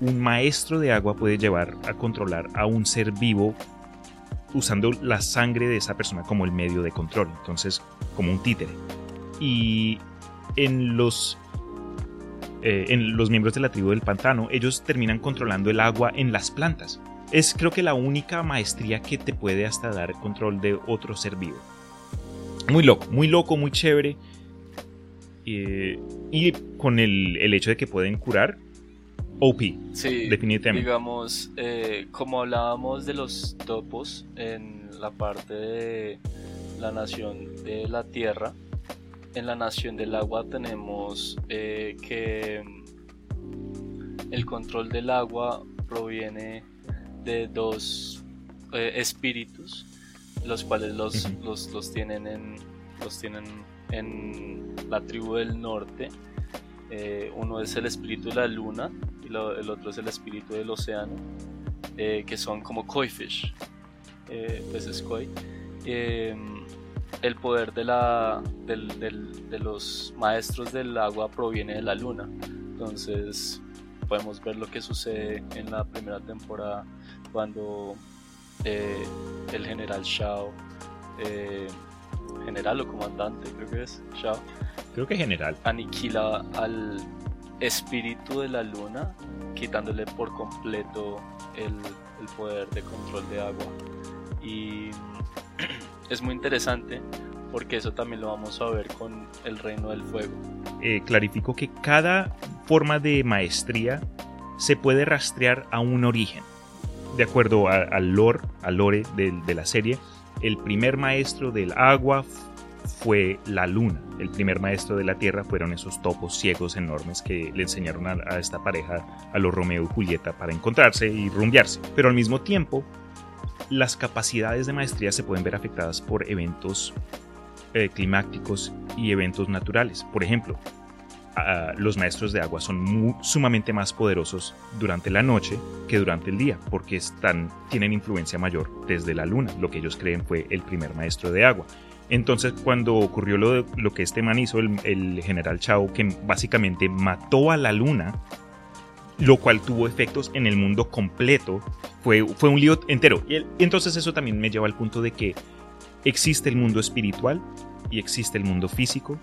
un maestro de agua puede llevar a controlar a un ser vivo usando la sangre de esa persona como el medio de control, entonces como un títere. Y en los, eh, en los miembros de la tribu del pantano, ellos terminan controlando el agua en las plantas. Es creo que la única maestría que te puede hasta dar control de otro ser vivo. Muy loco, muy loco, muy chévere. y con el, hecho de que pueden curar, OP. Sí, definitivamente. Digamos, eh, como hablábamos de los topos en la parte de la nación de la tierra, en la nación del agua tenemos eh, que el control del agua proviene de dos eh, espíritus los cuales los, los, tienen en los tienen en la tribu del norte. Eh, uno es el espíritu de la luna y el otro es el espíritu del océano eh, que son como koi fish eh, peces koi. Em, el poder de, la, del- del- de los maestros del agua proviene de la luna. Entonces podemos ver lo que sucede en la primera temporada cuando eh, el general Shao, eh, general o comandante creo que es, Shao, Creo que general. aniquila al espíritu de la luna, quitándole por completo el, el poder de control de agua. Y es muy interesante porque eso también lo vamos a ver con el reino del fuego. eh, clarifico que cada forma de maestría se puede rastrear a un origen. De acuerdo al lore, al lore de, la serie, el primer maestro del agua fue la luna. El primer maestro de la tierra fueron esos topos ciegos enormes que le enseñaron a, a esta pareja, a los Romeo y Julieta, para encontrarse y rumbearse. Pero al mismo tiempo, las capacidades de maestría se pueden ver afectadas por eventos eh, climáticos y eventos naturales. Por ejemplo, ah, los maestros de agua son sumamente más poderosos durante la noche que durante el día, porque tienen influencia mayor desde la luna, lo que ellos creen fue el primer maestro de agua. Entonces, cuando ocurrió lo, que este man hizo, el, general Chao, que básicamente mató a la luna, lo cual tuvo efectos en el mundo completo, fue, un lío entero. Y entonces eso también me lleva al punto de que existe el mundo espiritual y existe el mundo físico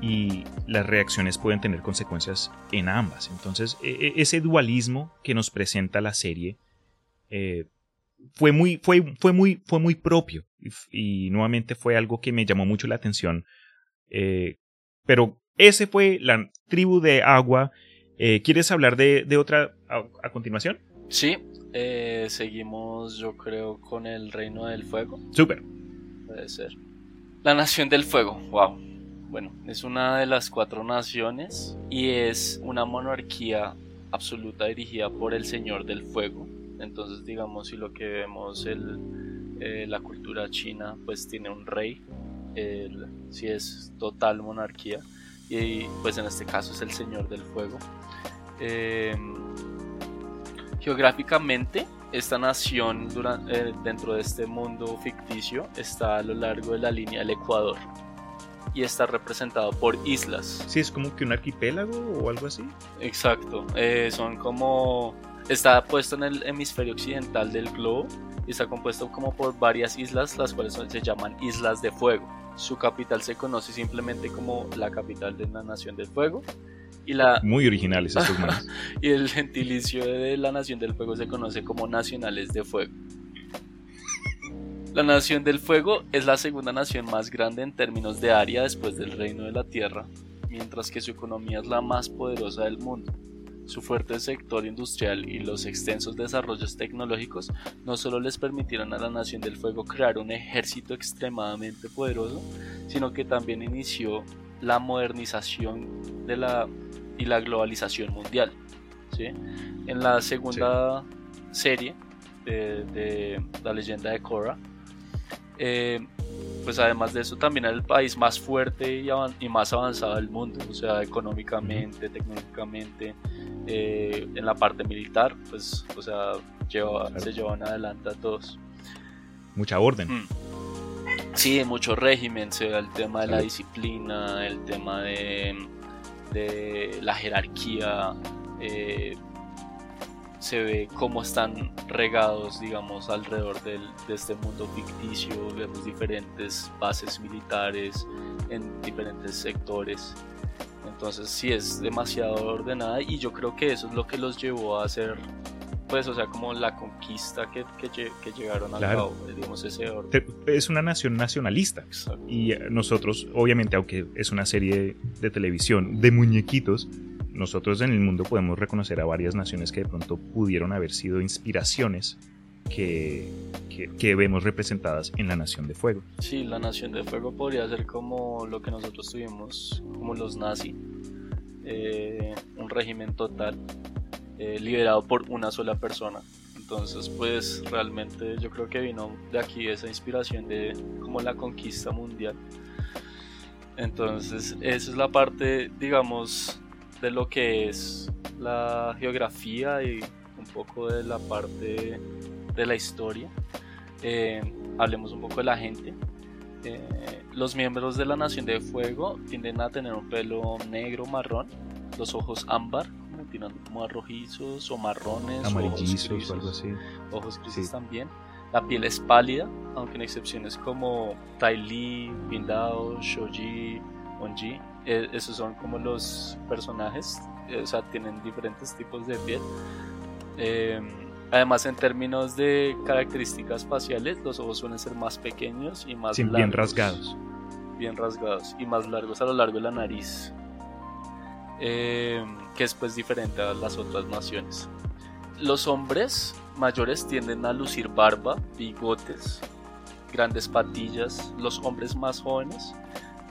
y las reacciones pueden tener consecuencias en ambas. Entonces, e- e- ese dualismo que nos presenta la serie eh, fue, muy, fue, fue, muy, fue muy propio y, nuevamente fue algo que me llamó mucho la atención. Eh, pero ese fue la tribu de agua. Eh, ¿Quieres hablar de, de otra a, a continuación? Sí, eh, seguimos yo creo con el reino del fuego. Súper. Puede ser. La Nación del Fuego, wow. Bueno, es una de las cuatro naciones y es una monarquía absoluta dirigida por el Señor del Fuego. Entonces, digamos, si lo que vemos el, eh, la cultura china, pues tiene un rey, si es total monarquía, y pues en este caso es el Señor del Fuego. Eh, geográficamente, esta nación eh, dentro de este mundo ficticio está a lo largo de la línea del Ecuador y está representado por islas. Sí, es como que un arquipélago o algo así. Exacto, eh, son como... Está puesto en el hemisferio occidental del globo y está compuesto como por varias islas, las cuales son- se llaman Islas de Fuego. Su capital se conoce simplemente como la capital de la Nación del Fuego y la Muy originales estos manes. y el gentilicio de la Nación del Fuego se conoce como Nacionales de Fuego. La Nación del Fuego es la segunda nación más grande en términos de área después del Reino de la Tierra, mientras que su economía es la más poderosa del mundo. Su fuerte sector industrial y los extensos desarrollos tecnológicos no solo les permitieron a la Nación del Fuego crear un ejército extremadamente poderoso, sino que también inició la modernización de la, y la globalización mundial. ¿sí? En la segunda serie de, de la leyenda de Korra, eh, pues además de eso también era el país más fuerte y, más avanzado del mundo, o sea, económicamente, tecnológicamente, eh, en la parte militar, pues, o sea, lleva- Claro. se llevan adelante a todos. Mucha orden. Mm. Sí, mucho régimen, se ve el tema de la disciplina, el tema de, de la jerarquía, eh, se ve cómo están regados, digamos, alrededor del- de este mundo ficticio, vemos diferentes bases militares en diferentes sectores. Entonces sí es demasiado ordenada y yo creo que eso es lo que los llevó a hacer, pues, o sea, como la conquista que, que, que llegaron a Claro. cabo, digamos, ese orden. Es una nación nacionalista. Exacto. Y eh, nosotros, obviamente, aunque es una serie de televisión de muñequitos, nosotros en el mundo podemos reconocer a varias naciones que de pronto pudieron haber sido inspiraciones que, que, que vemos representadas en la Nación de Fuego. Sí, la Nación de Fuego podría ser como lo que nosotros tuvimos, como los nazis, eh, un régimen total, eh, liderado por una sola persona. Entonces, pues realmente yo creo que vino de aquí esa inspiración de como la conquista mundial. Entonces, esa es la parte, digamos, de lo que es la geografía y un poco de la parte de la historia. Eh, hablemos un poco de la gente. Eh, los miembros de la Nación de Fuego tienden a tener un pelo negro marrón, los ojos ámbar, como tirando como a rojizos o marrones, Amarillizos ojos o algo así. ojos grises Sí. también. La piel es pálida, aunque en excepciones como Tai Li, Bindao, Shoji, Onji, eh, esos son como los personajes, eh, o sea, tienen diferentes tipos de piel. Eh, además, en términos de características faciales, los ojos suelen ser más pequeños y más Sí, largos. bien rasgados. Bien rasgados y más largos a lo largo de la nariz. Eh, que es pues diferente a las otras naciones. Los hombres mayores tienden a lucir barba, bigotes, grandes patillas. Los hombres más jóvenes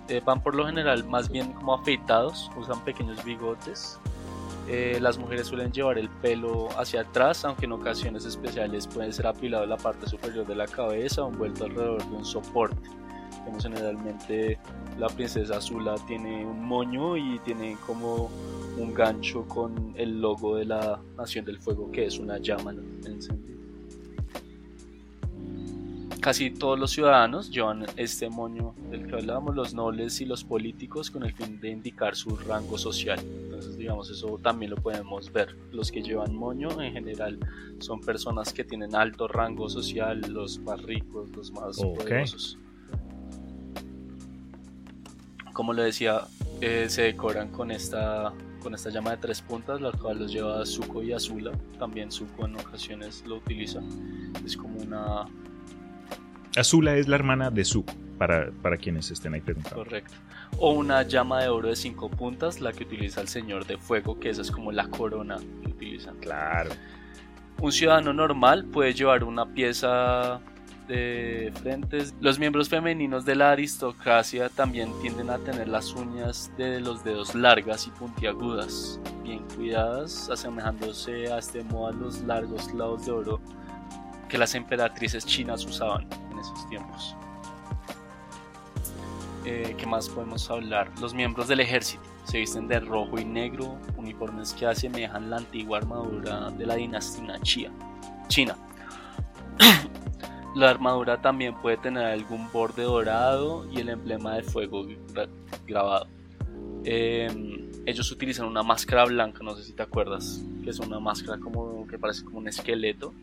eh, van por lo general más bien como afeitados, usan pequeños bigotes. Eh, las mujeres suelen llevar el pelo hacia atrás, aunque en ocasiones especiales puede ser apilado en la parte superior de la cabeza o envuelto alrededor de un soporte. Vemos generalmente la princesa Azula tiene un moño y tiene como un gancho con el logo de la Nación del Fuego, que es una llama encendida. Casi todos los ciudadanos llevan este moño del que hablábamos, los nobles y los políticos, con el fin de indicar su rango social. Entonces, digamos, eso también lo podemos ver. Los que llevan moño en general son personas que tienen alto rango social, los más ricos, los más Ok. poderosos. Como le decía, eh, se decoran con esta, con esta llama de tres puntas, la cual los lleva Zuko y Azula. También Zuko en ocasiones lo utiliza. Es como una Azula es la hermana de Zuko, para, para quienes estén ahí preguntando. Correcto. O una llama de oro de cinco puntas, la que utiliza el Señor de Fuego, que esa es como la corona que utilizan. Claro. Un ciudadano normal puede llevar una pieza de frentes. Los miembros femeninos de la aristocracia también tienden a tener las uñas de los dedos largas y puntiagudas, bien cuidadas, asemejándose a este modo a los largos clavos de oro que las emperatrices chinas usaban esos tiempos. Eh, ¿Qué más podemos hablar? Los miembros del ejército se visten de rojo y negro, uniformes que asemejan la antigua armadura de la dinastía Chia- China. la armadura también puede tener algún borde dorado y el emblema de fuego gra- grabado. Eh, ellos utilizan una máscara blanca, no sé si te acuerdas, que es una máscara como que parece como un esqueleto.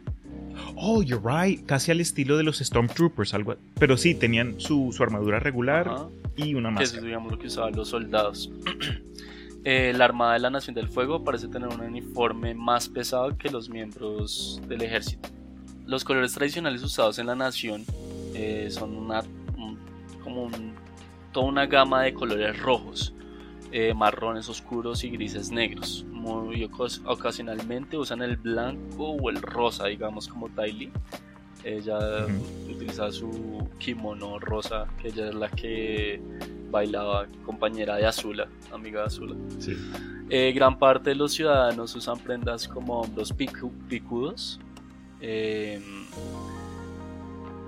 Oh, you're right. Casi al estilo de los Stormtroopers, algo. Pero sí, tenían su, su armadura regular Ajá. y una que eso es máscara. digamos lo que usaban los soldados. Eh, la Armada de la Nación del Fuego parece tener un uniforme más pesado que los miembros del ejército. Los colores tradicionales usados en la nación eh, son una, un- como un- toda una gama de colores rojos, eh, marrones oscuros y grises negros. Muy ocas- ocasionalmente usan el blanco o el rosa, digamos como Li. Ella Ujú. utiliza su kimono rosa, que ella es la que bailaba compañera de Azula, amiga de Azula. Sí. Eh, gran parte de los ciudadanos usan prendas como hombros picu- picudos. Eh,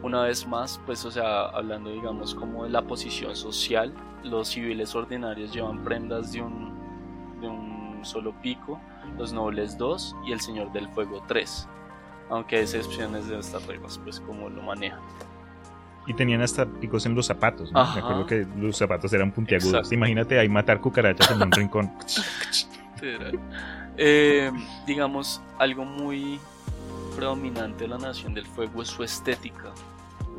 una vez más, pues, o sea, hablando, digamos, como de la posición social, los civiles ordinarios llevan prendas de un, de un solo pico, los nobles dos y el señor del fuego tres. Aunque hay excepciones de estas reglas, pues, como lo manejan. Y tenían hasta picos en los zapatos. ¿no? Me acuerdo que los zapatos eran puntiagudos. Exacto. Imagínate ahí matar cucarachas en un rincón. Eh, digamos, algo muy predominante de la Nación del Fuego es su estética.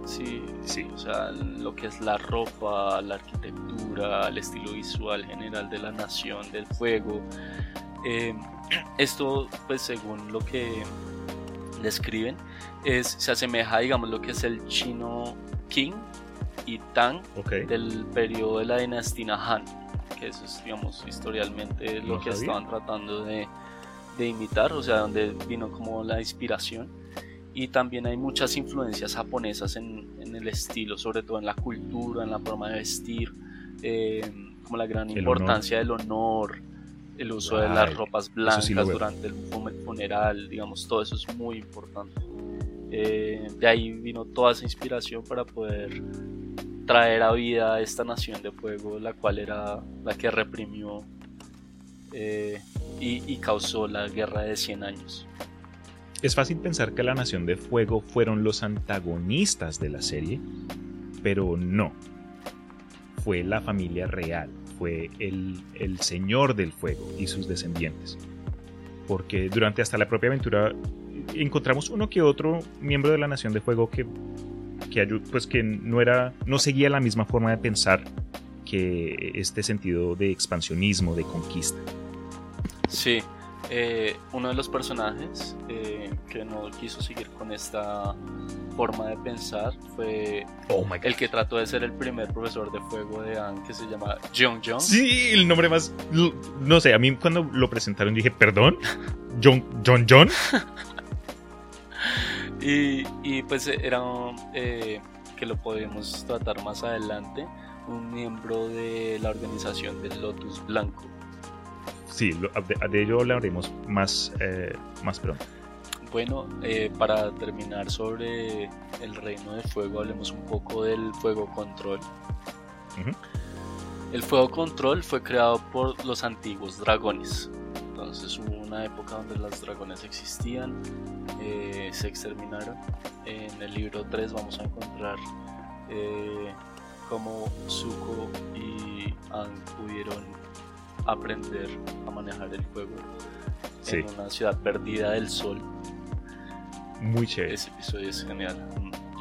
Sí, sí, o sea, lo que es la ropa, la arquitectura, el estilo visual general de la Nación del Fuego. Eh, esto, pues según lo que describen, es, se asemeja, digamos, lo que es el chino Qing y Tang Ok. del periodo de la dinastía Han, que eso es, digamos, historialmente lo No que sabía. estaban tratando de, de imitar, o sea, donde vino como la inspiración. Y también hay muchas influencias japonesas en, en el estilo, sobre todo en la cultura, en la forma de vestir, eh, como la gran El importancia del honor, el uso de las ropas blancas sí durante el fun- funeral, digamos, todo eso es muy importante. Eh, de ahí vino toda esa inspiración para poder traer a vida a esta nación de fuego, la cual era la que reprimió eh, y, y causó la guerra de 100 años. Es fácil pensar que la Nación de Fuego fueron los antagonistas de la serie, pero no. Fue la familia real, fue el, el señor del fuego y sus descendientes. Porque durante hasta la propia aventura encontramos uno que otro miembro de la Nación de Fuego que, que, pues que no, era, no seguía la misma forma de pensar que este sentido de expansionismo, de conquista. Sí, eh, uno de los personajes eh, que no quiso seguir con esta forma de pensar fue oh el que trató de ser el primer profesor de fuego de Anne, que se llama John John. Sí, el nombre más. No sé, a mí cuando lo presentaron dije, perdón, John John John. y, y, pues era eh, que lo podemos tratar más adelante, un miembro de la organización del Lotus Blanco sí, de, ello hablaremos más, eh, más pronto. Bueno, eh, para terminar sobre el reino de fuego, hablemos un poco del fuego control. El fuego control fue creado por los antiguos dragones. Entonces hubo una época donde los dragones existían, eh, se exterminaron. En el libro 3 vamos a encontrar cómo Zuko y An pudieron aprender a manejar el fuego en una ciudad perdida del sol. Muy chévere. Ese episodio es genial.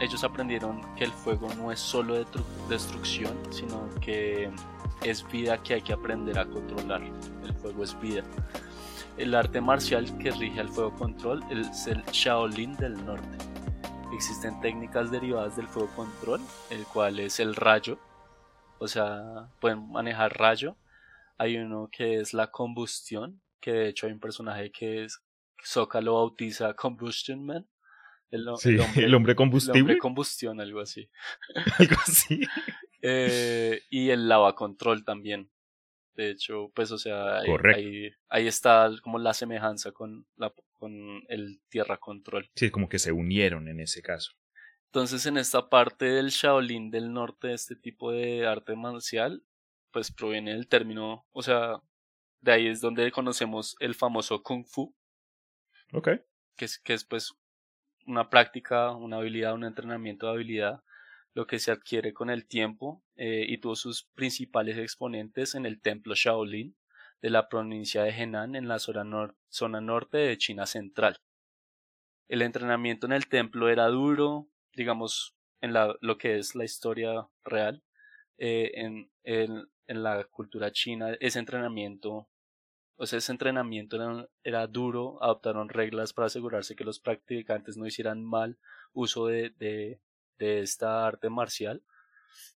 Ellos aprendieron que el fuego no es solo destrucción, sino que es vida que hay que aprender a controlar. El fuego es vida. El arte marcial que rige al fuego control es el Shaolin del norte. Existen técnicas derivadas del fuego control, el cual es el rayo. O sea, pueden manejar rayo hay uno que es la combustión, que de hecho hay un personaje que es Soka lo bautiza Combustion Man. El, sí, el, hombre, combustible. El hombre combustión, algo así. algo así. Eh, y el lava control también. De hecho, pues, o sea, ahí, ahí, está como la semejanza con, la, con el tierra control. Sí, como que se unieron en ese caso. Entonces, en esta parte del Shaolin del norte, este tipo de arte marcial, pues proviene del término, o sea, de ahí es donde conocemos el famoso kung fu. Ok. Que es, que es pues una práctica, una habilidad, un entrenamiento de habilidad, lo que se adquiere con el tiempo eh, y tuvo sus principales exponentes en el templo Shaolin de la provincia de Henan en la zona, zona norte de China central. El entrenamiento en el templo era duro, digamos, en la, lo que es la historia real. Eh, en, en, en la cultura china ese entrenamiento, o sea, ese entrenamiento era, duro, adoptaron reglas para asegurarse que los practicantes no hicieran mal uso de, de, de esta arte marcial.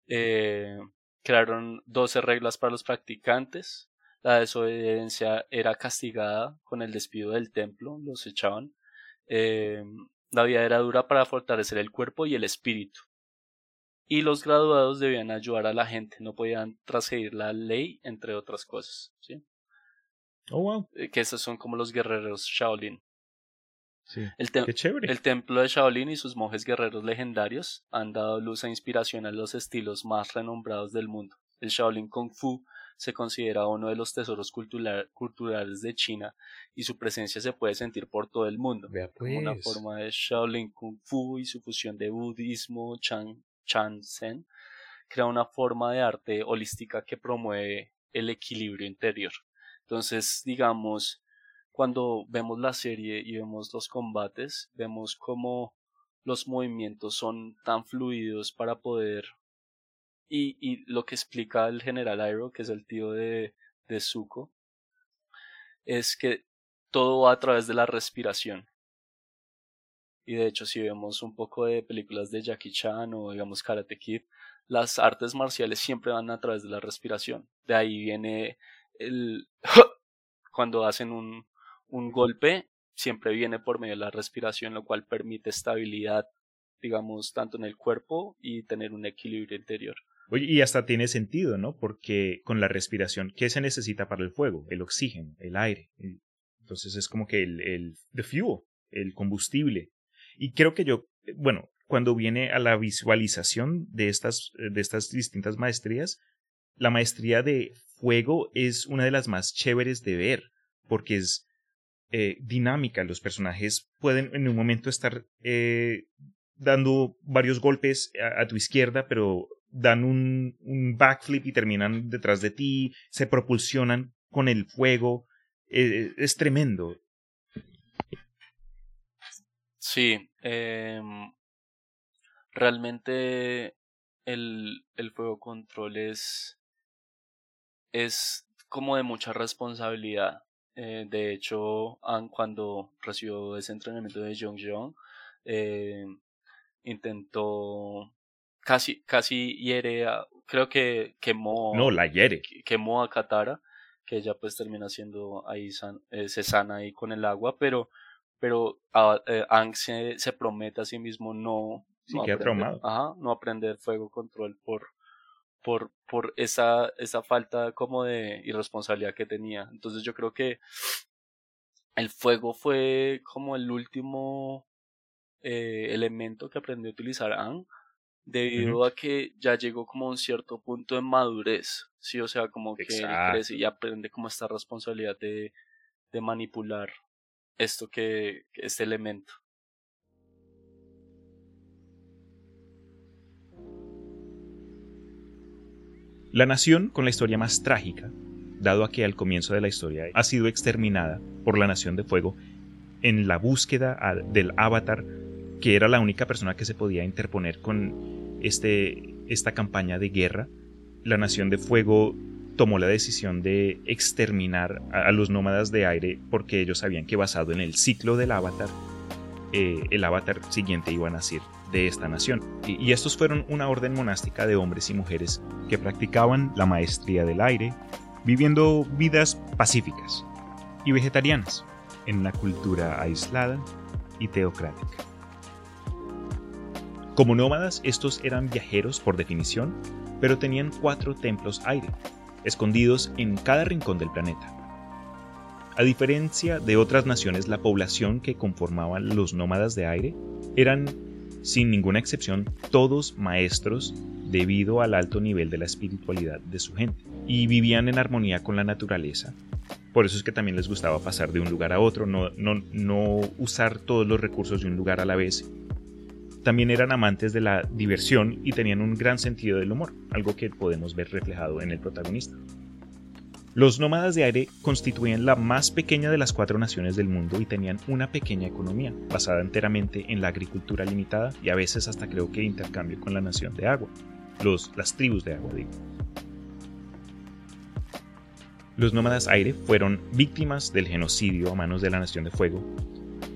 Eh, crearon 12 reglas para los practicantes. La desobediencia era castigada con el despido del templo, los echaban. Eh, la vida era dura para fortalecer el cuerpo y el espíritu y los graduados debían ayudar a la gente, no podían trasgredir la ley, entre otras cosas. ¿sí? Oh, wow. Eh, que esos son como los guerreros Shaolin. Sí. El, Qué chévere. el templo de Shaolin y sus monjes guerreros legendarios han dado luz e inspiración a los estilos más renombrados del mundo. El Shaolin Kung Fu se considera uno de los tesoros culturales de China y su presencia se puede sentir por todo el mundo. Como una pues. forma de Shaolin Kung Fu y su fusión de budismo, Chan Chansen crea una forma de arte holística que promueve el equilibrio interior. Entonces, digamos, cuando vemos la serie y vemos los combates, vemos cómo los movimientos son tan fluidos para poder y, lo que explica el general Airo, que es el tío de, de Zuko, es que todo va a través de la respiración. Y de hecho, si vemos un poco de películas de Jackie Chan o digamos Karate Kid, las artes marciales siempre van a través de la respiración. De ahí viene el... cuando hacen un, un golpe, siempre viene por medio de la respiración, lo cual permite estabilidad, digamos, tanto en el cuerpo y tener un equilibrio interior. Oye, y hasta tiene sentido, ¿no? Porque con la respiración, ¿qué se necesita para el fuego? El oxígeno, el aire. Entonces es como que el, el the fuel, el combustible. Y creo que yo, bueno, cuando viene a la visualización de estas, de estas distintas maestrías, la maestría de fuego es una de las más chéveres de ver, porque es eh, dinámica. Los personajes pueden en un momento estar eh, dando varios golpes a, tu izquierda, pero dan un, un, backflip y terminan detrás de ti, se propulsionan con el fuego. Eh, es tremendo. Sí, em, realmente el, el fuego control es, es como de mucha responsabilidad. Eh, de hecho, cuando recibió ese entrenamiento de Jong Jong, eh, intentó casi, casi hiere a, creo que quemó. No, la hiere. Quemó a Katara, que ella pues termina siendo ahí, eh, se sana ahí con el agua, pero, pero eh, se, se, promete a sí mismo no. Sí, no aprender, ajá, no aprender fuego control por, por, por esa, esa falta como de irresponsabilidad que tenía. Entonces yo creo que el fuego fue como el último eh, elemento que aprendió a utilizar Anne debido a que ya llegó como a un cierto punto de madurez, sí, o sea, como que crece y aprende como esta responsabilidad de, de manipular esto que, este elemento. La nación con la historia más trágica, dado a que al comienzo de la historia ha sido exterminada por la Nación de Fuego en la búsqueda del avatar, que era la única persona que se podía interponer con este, esta campaña de guerra, la Nación de Fuego tomó la decisión de exterminar a, los nómadas de aire porque ellos sabían que basado en el ciclo del avatar, eh, el avatar siguiente iba a nacer de esta nación. Y, estos fueron una orden monástica de hombres y mujeres que practicaban la maestría del aire, viviendo vidas pacíficas y vegetarianas en una cultura aislada y teocrática. Como nómadas, estos eran viajeros por definición, pero tenían cuatro templos aire, escondidos en cada rincón del planeta. A diferencia de otras naciones, la población que conformaban los nómadas de aire eran sin ninguna excepción, todos maestros debido al alto nivel de la espiritualidad de su gente, y vivían en armonía con la naturaleza. Por eso es que también les gustaba pasar de un lugar a otro, no, no, no usar todos los recursos de un lugar a la vez. También eran amantes de la diversión y tenían un gran sentido del humor, algo que podemos ver reflejado en el protagonista. Los nómadas de aire constituían la más pequeña de las cuatro naciones del mundo y tenían una pequeña economía, basada enteramente en la agricultura limitada y a veces hasta creo que intercambio con la nación de agua, los, las tribus de agua digo. Los nómadas aire fueron víctimas del genocidio a manos de la Nación de Fuego,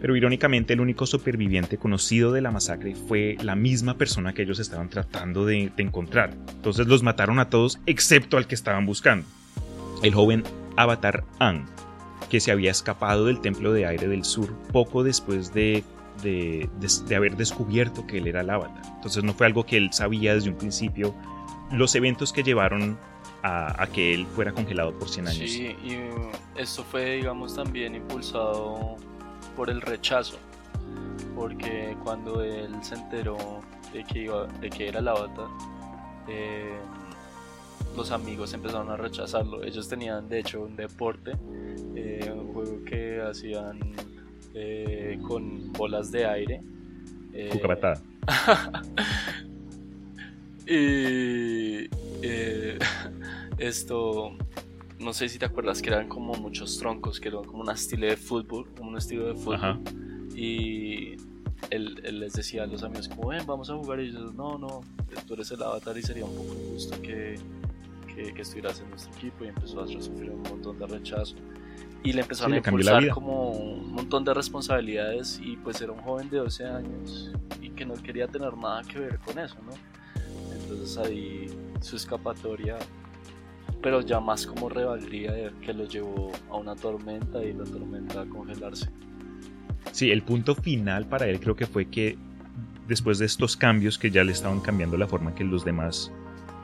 pero irónicamente el único superviviente conocido de la masacre fue la misma persona que ellos estaban tratando de, de encontrar. Entonces los mataron a todos excepto al que estaban buscando el joven Avatar Ang, que se había escapado del Templo de Aire del Sur poco después de, de, haber descubierto que él era el Avatar. Entonces no fue algo que él sabía desde un principio. Los eventos que llevaron a, que él fuera congelado por 100 años. Sí, y esto fue, digamos, también impulsado por el rechazo. Porque cuando él se enteró de que, iba, de que era el Avatar, eh, los amigos empezaron a rechazarlo. Ellos tenían de hecho un deporte, eh, un juego que hacían eh, con bolas de aire. Eh, y esto, no sé si te acuerdas que eran como muchos troncos, que eran como un estilo de fútbol, como un estilo de fútbol. Y él, les decía a los amigos como, ven, vamos a jugar y ellos, no, no, tú eres el avatar y sería un poco injusto que que, estuvieras en nuestro equipo y empezó a sufrir un montón de rechazo. Y le empezaron a impulsar como un montón de responsabilidades. Y pues era un joven de 12 años y que no quería tener nada que ver con eso, ¿no? Entonces ahí su escapatoria, pero ya más como rebeldía que lo llevó a una tormenta y la tormenta a congelarse. Sí, el punto final para él creo que fue que después de estos cambios que ya le estaban cambiando la forma que los demás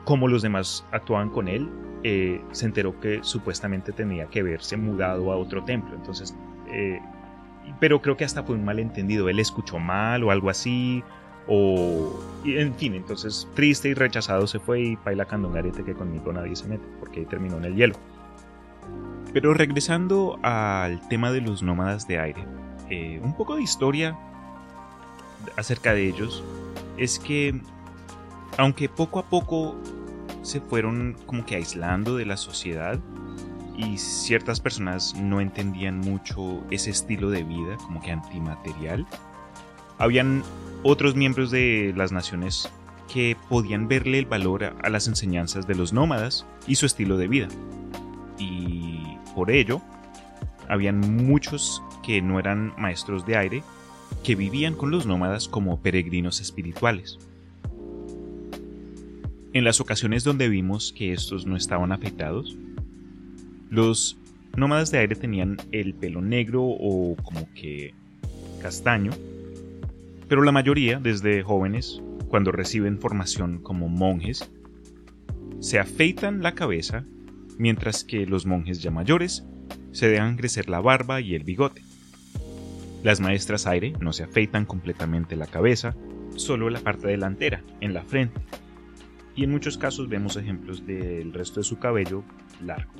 como los demás actuaban con él, eh, se enteró que supuestamente tenía que verse mudado a otro templo. Entonces, eh, pero creo que hasta fue un malentendido. Él escuchó mal o algo así. O, en fin, entonces triste y rechazado se fue y baila candongarete que conmigo nadie se mete, porque terminó en el hielo. Pero regresando al tema de los nómadas de aire, eh, un poco de historia acerca de ellos es que, aunque poco a poco se fueron como que aislando de la sociedad y ciertas personas no entendían mucho ese estilo de vida como que antimaterial, habían otros miembros de las naciones que podían verle el valor a las enseñanzas de los nómadas y su estilo de vida. Y por ello, habían muchos que no eran maestros de aire que vivían con los nómadas como peregrinos espirituales. En las ocasiones donde vimos que estos no estaban afectados, los nómadas de aire tenían el pelo negro o como que castaño, pero la mayoría, desde jóvenes, cuando reciben formación como monjes, se afeitan la cabeza, mientras que los monjes ya mayores se dejan crecer la barba y el bigote. Las maestras aire no se afeitan completamente la cabeza, solo la parte delantera, en la frente. Y en muchos casos vemos ejemplos del resto de su cabello largo.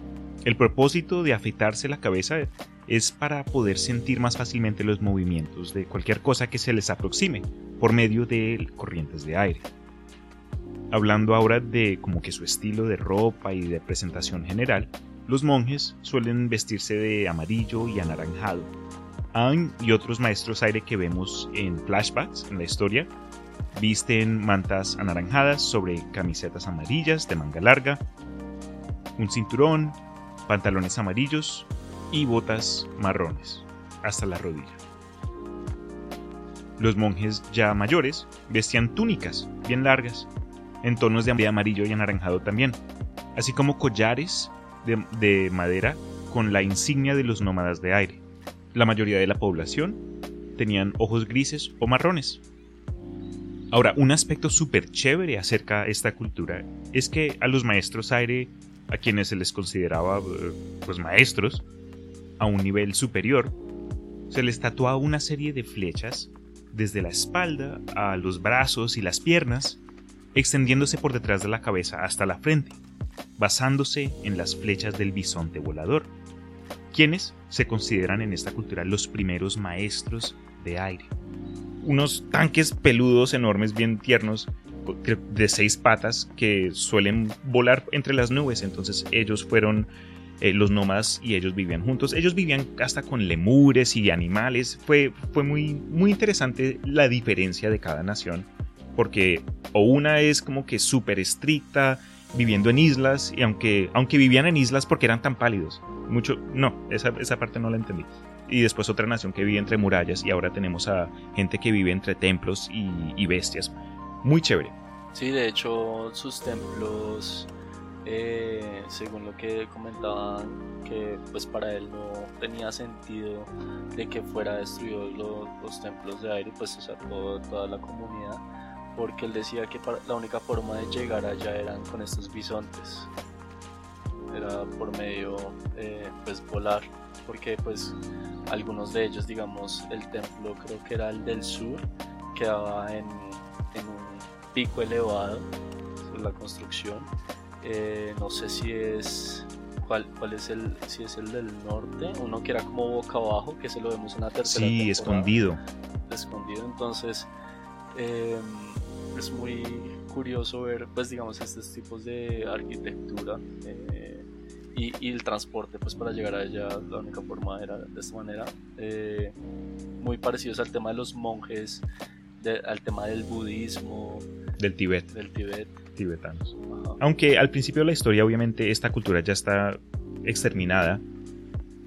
El propósito de afeitarse la cabeza es para poder sentir más fácilmente los movimientos de cualquier cosa que se les aproxime por medio de corrientes de aire. Hablando ahora de como que su estilo de ropa y de presentación general, los monjes suelen vestirse de amarillo y anaranjado, Aang y otros maestros aire que vemos en flashbacks en la historia visten mantas anaranjadas sobre camisetas amarillas de manga larga, un cinturón, pantalones amarillos y botas marrones hasta la rodilla. Los monjes ya mayores vestían túnicas bien largas, en tonos de amarillo y anaranjado también, así como collares de, de madera con la insignia de los nómadas de aire. La mayoría de la población tenían ojos grises o marrones. Ahora, un aspecto súper chévere acerca de esta cultura es que a los maestros aire, a quienes se les consideraba eh, pues maestros, a un nivel superior, se les tatuaba una serie de flechas desde la espalda a los brazos y las piernas, extendiéndose por detrás de la cabeza hasta la frente, basándose en las flechas del bisonte volador quienes se consideran en esta cultura los primeros maestros de aire. Unos tanques peludos enormes, bien tiernos, de seis patas, que suelen volar entre las nubes. Entonces ellos fueron eh, los nómadas y ellos vivían juntos. Ellos vivían hasta con lemures y animales. Fue, fue muy, muy interesante la diferencia de cada nación. Porque o una es como que súper estricta, viviendo en islas, y aunque, aunque vivían en islas porque eran tan pálidos, mucho, no, esa, esa parte no la entendí. Y después otra nación que vive entre murallas y ahora tenemos a gente que vive entre templos y, bestias. Muy chévere. Sí, de hecho sus templos, eh, según lo que comentaban, que pues para él no tenía sentido de que fuera destruidos los, templos de aire, pues o sea, toda la comunidad porque él decía que la única forma de llegar allá eran con estos bisontes. Era por medio, eh, pues, volar, porque pues algunos de ellos, digamos, el templo creo que era el del sur, quedaba en, un pico elevado, la construcción. Eh, no sé si es ¿Cuál, ¿Cuál, es el, si es el del norte? Uno que era como boca abajo, que se lo vemos en la tercera. Sí, escondido. Escondido, entonces eh, es muy curioso ver, pues digamos, estos tipos de arquitectura eh, y, el transporte, pues para llegar allá la única forma era de esta manera. Eh, muy parecidos al tema de los monjes, al tema del budismo. Del Tíbet. Del Tíbet. Tibetanos. Aunque al principio de la historia, obviamente, esta cultura ya está exterminada,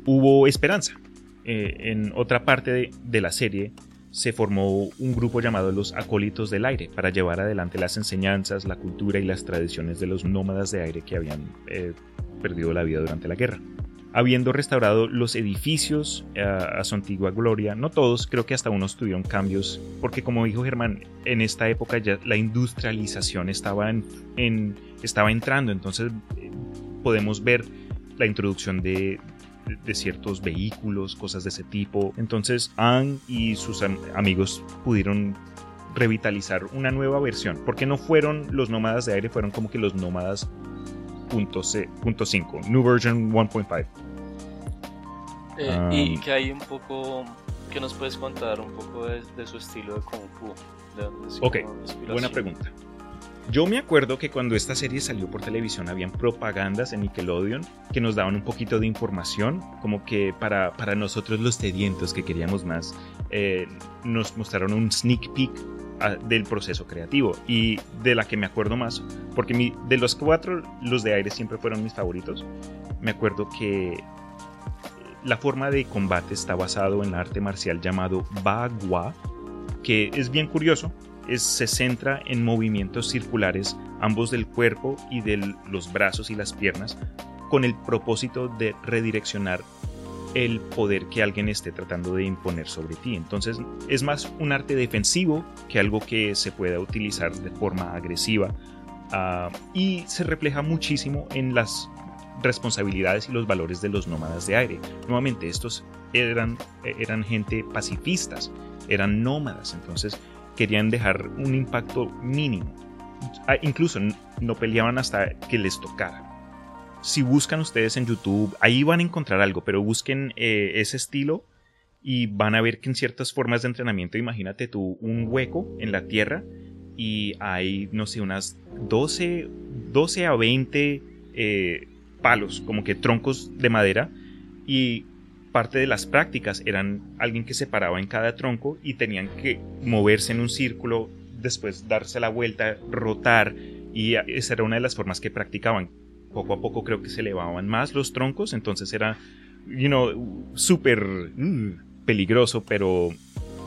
hubo esperanza. Eh, en otra parte de la serie se formó un grupo llamado los Acólitos del Aire para llevar adelante las enseñanzas, la cultura y las tradiciones de los nómadas de aire que habían eh, perdido la vida durante la guerra. Habiendo restaurado los edificios eh, a, su antigua gloria, no todos, creo que hasta unos tuvieron cambios, porque como dijo Germán, en esta época ya la industrialización estaba, en, estaba entrando, entonces eh, podemos ver la introducción de, de ciertos vehículos, cosas de ese tipo. Entonces, Anne y sus amigos pudieron revitalizar una nueva versión, porque no fueron los nómadas de aire, fueron como que los nómadas punto, .5, New Version 1.5. Eh, y ah. que hay un poco ¿qué nos puedes contar un poco de, su estilo de Kung Fu? ok, buena pregunta. Yo me acuerdo que cuando esta serie salió por televisión habían propagandas en Nickelodeon que nos daban un poquito de información, como que para, para nosotros los sedientos que queríamos más, eh, nos mostraron un sneak peek ah, del proceso creativo y de la que me acuerdo más, porque de los cuatro, los de aire siempre fueron mis favoritos. Me acuerdo que la forma de combate está basado en arte marcial llamado Bagua, que es bien curioso se centra en movimientos circulares, ambos del cuerpo y de los brazos y las piernas, con el propósito de redireccionar el poder que alguien esté tratando de imponer sobre ti. Entonces es más un arte defensivo que algo que se pueda utilizar de forma agresiva ah, y se refleja muchísimo en las responsabilidades y los valores de los nómadas de aire. Nuevamente, estos eran, eran gente pacifistas, eran nómadas, entonces querían dejar un impacto mínimo. Ah, incluso no peleaban hasta que les tocara. Si buscan ustedes en YouTube, ahí van a encontrar algo, pero busquen eh, ese estilo y van a ver que en ciertas formas de entrenamiento, imagínate tú un hueco en la tierra y hay, no sé, unas 12, 12 a 20 eh, palos, como que troncos de madera, y parte de las prácticas eran alguien que se paraba en cada tronco y tenían que moverse en un círculo, después darse la vuelta, rotar, y esa era una de las formas que practicaban. Poco a poco creo que se elevaban más los troncos, entonces era, you know, súper uh, peligroso, pero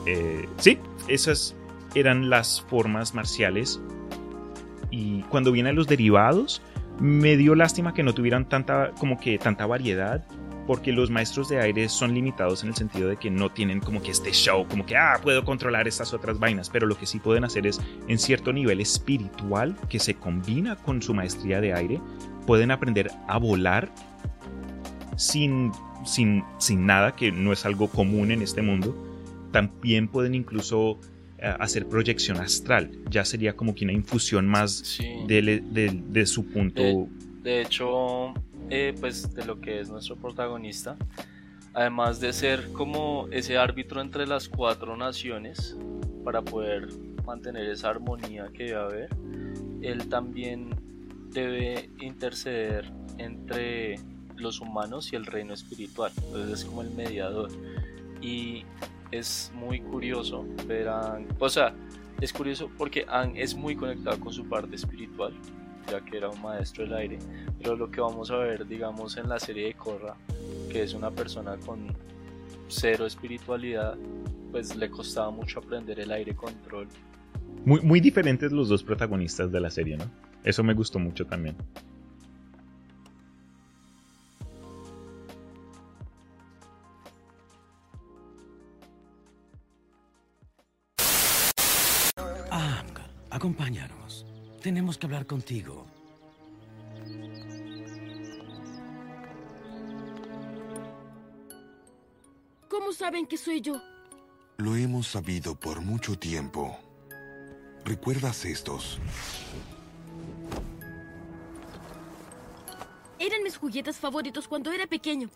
eh, sí, esas eran las formas marciales. Y cuando vienen los derivados, me dio lástima que no tuvieran tanta, como que tanta variedad porque los maestros de aire son limitados en el sentido de que no tienen como que este show, como que, ah, puedo controlar estas otras vainas, pero lo que sí pueden hacer es, en cierto nivel espiritual, que se combina con su maestría de aire, pueden aprender a volar sin, sin, sin nada, que no es algo común en este mundo. También pueden incluso eh, hacer proyección astral, ya sería como que una infusión más de, su punto. de hecho, eh, pues de lo que es nuestro protagonista. Además de ser como ese árbitro entre las cuatro naciones para poder mantener esa armonía que debe haber, él también debe interceder entre los humanos y el reino espiritual. Entonces es como el mediador. Y es muy curioso ver a... O sea, es curioso porque Ang es muy conectado con su parte espiritual ya que era un maestro del aire. Pero lo que vamos a ver, digamos, en la serie de Korra, que es una persona con cero espiritualidad, pues le costaba mucho aprender el aire control. Muy, muy diferentes los dos protagonistas de la serie, ¿no? Eso me gustó mucho también. Ah, acompáñanos. Tenemos que hablar contigo. ¿Cómo saben que soy yo? Lo hemos sabido por mucho tiempo. ¿Recuerdas estos? Eran mis juguetes favoritos cuando era pequeño.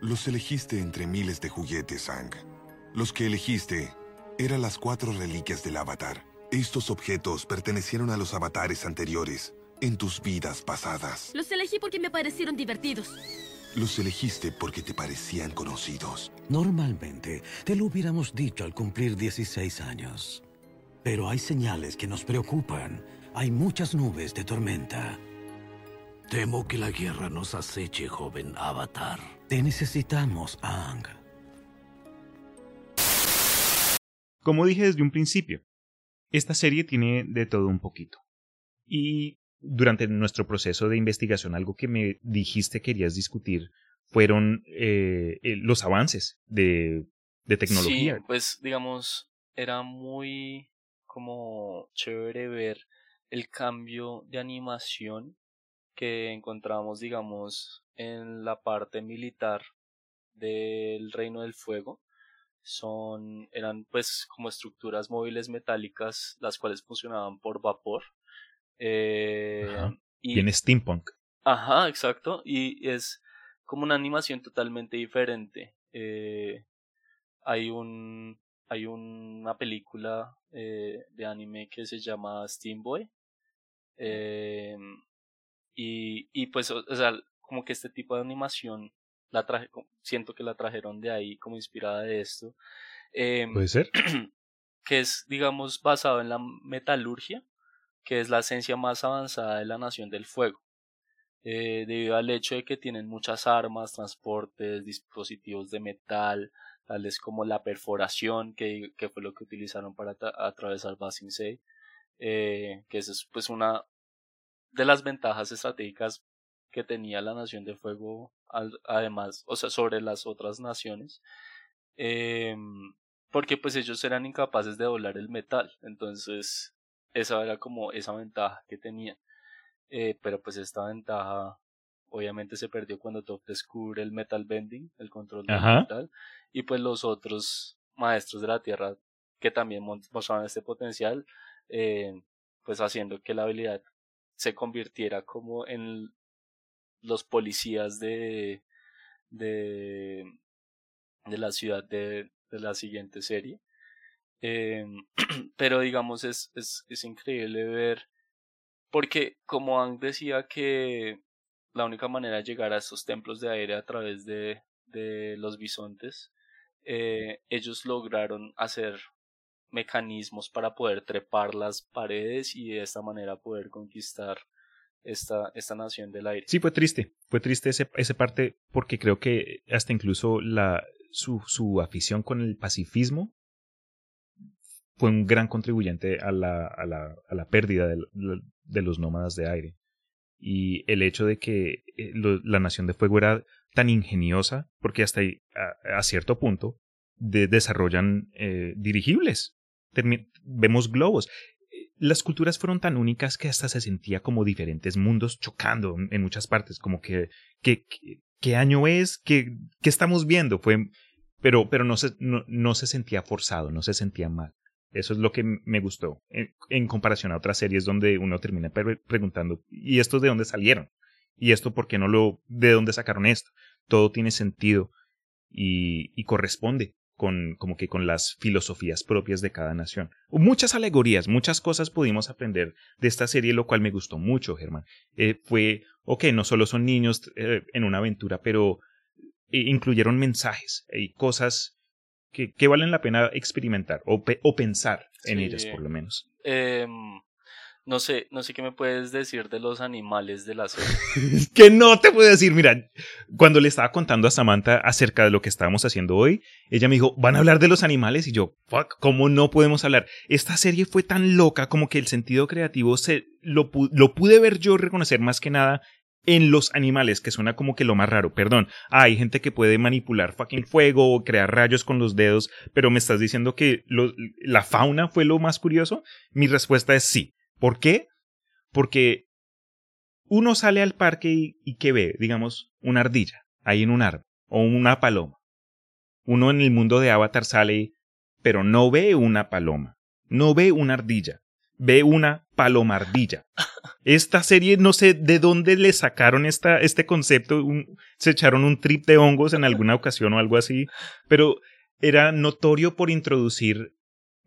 Los elegiste entre miles de juguetes, Sang. Los que elegiste eran las cuatro reliquias del avatar. Estos objetos pertenecieron a los avatares anteriores, en tus vidas pasadas. Los elegí porque me parecieron divertidos. Los elegiste porque te parecían conocidos. Normalmente, te lo hubiéramos dicho al cumplir 16 años. Pero hay señales que nos preocupan. Hay muchas nubes de tormenta. Temo que la guerra nos aceche, joven Avatar. Te necesitamos, Ang. Como dije desde un principio, esta serie tiene de todo un poquito. Y durante nuestro proceso de investigación, algo que me dijiste querías discutir fueron eh, eh, los avances de, de tecnología. Sí, pues digamos, era muy como chévere ver el cambio de animación que encontramos, digamos, en la parte militar del Reino del Fuego son eran pues como estructuras móviles metálicas las cuales funcionaban por vapor eh, y en steampunk. Ajá exacto y es como una animación totalmente diferente eh, hay un hay una película eh, de anime que se llama Steam Boy eh, y, y pues o, sea como que este tipo de animación la traje siento que la trajeron de ahí como inspirada de esto eh, puede ser que es digamos basado en la metalurgia que es la esencia más avanzada de la nación del fuego eh, debido al hecho de que tienen muchas armas, transportes, dispositivos de metal, tales como la perforación, que, que fue lo que utilizaron para atravesar Basin eh, que es pues una de las ventajas estratégicas que tenía la Nación de Fuego, además, o sea, sobre las otras naciones, eh, porque pues ellos eran incapaces de doblar el metal, entonces esa era como esa ventaja que tenían. Eh, pero pues esta ventaja obviamente se perdió cuando Top descubre el metal bending, el control del metal, y pues los otros maestros de la Tierra que también mostraban este potencial, eh, pues haciendo que la habilidad se convirtiera como en los policías de, de, la ciudad de, de la siguiente serie. Eh, pero digamos es, es, es increíble ver porque como Ang decía que la única manera de llegar a esos templos de aire a través de, de los bisontes, eh, ellos lograron hacer mecanismos para poder trepar las paredes y de esta manera poder conquistar esta, esta nación del aire. Sí, fue triste, fue triste ese, ese parte porque creo que hasta incluso la, su, su afición con el pacifismo fue un gran contribuyente a la, a la, a la pérdida de, los nómadas de aire. Y el hecho de que eh, la Nación de Fuego era tan ingeniosa, porque hasta ahí, a, cierto punto de, desarrollan eh, dirigibles. vemos globos. Las culturas fueron tan únicas que hasta se sentía como diferentes mundos chocando en muchas partes, como que, ¿qué año es? ¿Qué, qué estamos viendo? Fue, pero, pero no, se, no, no se sentía forzado, no se sentía mal. Eso es lo que me gustó en, comparación a otras series donde uno termina preguntando, ¿y estos de dónde salieron? ¿Y esto por qué no lo, de dónde sacaron esto? Todo tiene sentido y, y corresponde con, como que con las filosofías propias de cada nación. Muchas alegorías, muchas cosas pudimos aprender de esta serie, lo cual me gustó mucho, Germán. Eh, fue, ok, no solo son niños eh, en una aventura, pero eh, incluyeron mensajes y cosas que, que valen la pena experimentar o, o pensar en ellas por lo menos. Eh, no sé, no sé qué me puedes decir de los animales de la serie. que no te puedo decir, mira, cuando le estaba contando a Samantha acerca de lo que estábamos haciendo hoy, ella me dijo, "¿Van a hablar de los animales?" y yo, "Fuck, ¿cómo no podemos hablar?" Esta serie fue tan loca como que el sentido creativo se lo, lo pude ver yo reconocer más que nada en los animales, que suena como que lo más raro. Perdón, hay gente que puede manipular fucking fuego o crear rayos con los dedos, pero me estás diciendo que la fauna fue lo más curioso. Mi respuesta es sí. ¿Por qué? Porque uno sale al parque y, y ¿qué ve? Digamos, una ardilla ahí en un árbol o una paloma. Uno en el mundo de Avatar sale, pero no ve una paloma, no ve una ardilla, ve una palomardilla. Esta serie, no sé de dónde le sacaron esta, este concepto, se echaron un trip de hongos en alguna ocasión o algo así, pero era notorio por introducir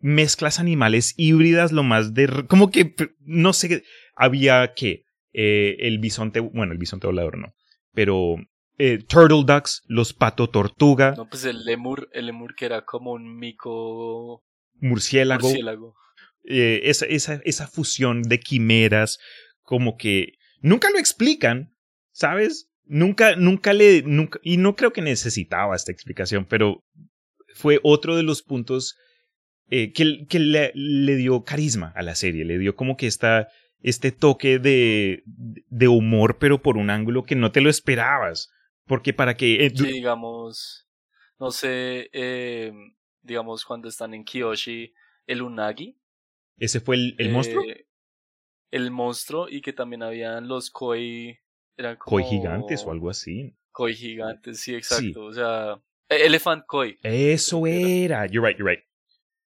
mezclas animales híbridas, lo más de... como que, no sé, había que eh, el bisonte, bueno, el bisonte volador no, pero eh, turtle ducks, los pato tortuga. No, pues el lemur, el lemur que era como un mico murciélago. murciélago. Eh, esa, esa, esa fusión de quimeras, como que nunca lo explican, ¿sabes? Nunca, nunca le, nunca, y no creo que necesitaba esta explicación, pero fue otro de los puntos eh, que, que le, le, dio carisma a la serie, le dio como que esta, este toque de, de humor, pero por un ángulo que no te lo esperabas. Porque para que... Eh, digamos, no sé, eh, digamos cuando están en Kiyoshi, el Unagi, ¿Ese fue el, el monstruo? Eh, el monstruo y que también habían los koi. Eran Koi gigantes o algo así. Koi gigantes, sí, exacto. O sea, e, Elephant Koi. Eso era. You're right, you're right.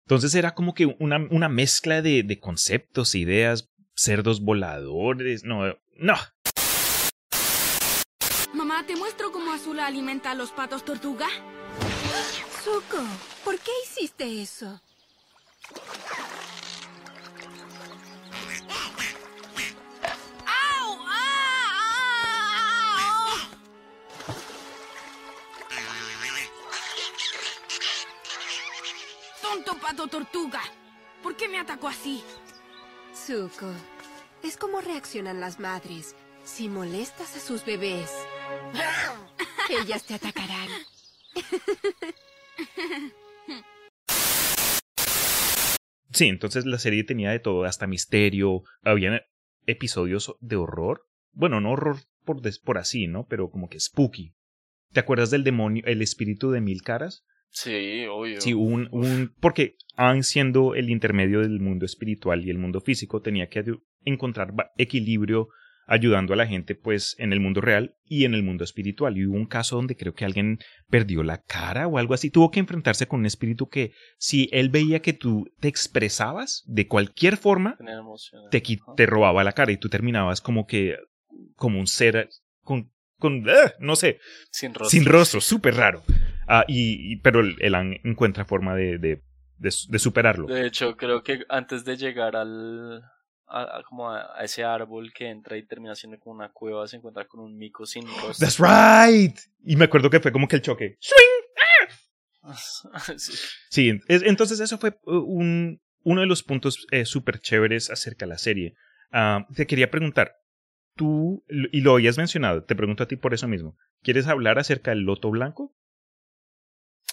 Entonces era como que una, una mezcla de, de conceptos, ideas, cerdos voladores. No, no. Mamá, ¿te muestro cómo Azula alimenta a los patos tortuga? Zuko, ¿por qué hiciste eso? Pato tortuga! ¿Por qué me atacó así? Zuko, es como reaccionan las madres si molestas a sus bebés. Ellas te atacarán. Sí, entonces la serie tenía de todo, hasta misterio, había episodios de horror. Bueno, no horror por, des- por así, ¿no? Pero como que spooky. ¿Te acuerdas del demonio, el espíritu de mil caras? Sí, obvio. Sí, un, un, porque Aang siendo el intermedio del mundo espiritual y el mundo físico tenía que encontrar equilibrio ayudando a la gente pues en el mundo real y en el mundo espiritual. Y hubo un caso donde creo que alguien perdió la cara o algo así. Tuvo que enfrentarse con un espíritu que si él veía que tú te expresabas de cualquier forma, te, te robaba la cara y tú terminabas como que como un ser con, con ¡ah! no sé, Sin rostro. sin rostro, súper raro. Ah, y, y- pero el, el Aang encuentra forma de, de, de, de superarlo. De hecho, creo que antes de llegar al. A, a- como a, a ese árbol que entra y termina siendo como una cueva, se encuentra con un mico sin rostro. That's right. Y me acuerdo que fue como que el choque. Sí. Sí, es- entonces eso fue uh, un, uno de los puntos eh, súper chéveres acerca de la serie. Ah, te quería preguntar, tú, y lo habías mencionado, te pregunto a ti por eso mismo, ¿quieres hablar acerca del loto blanco?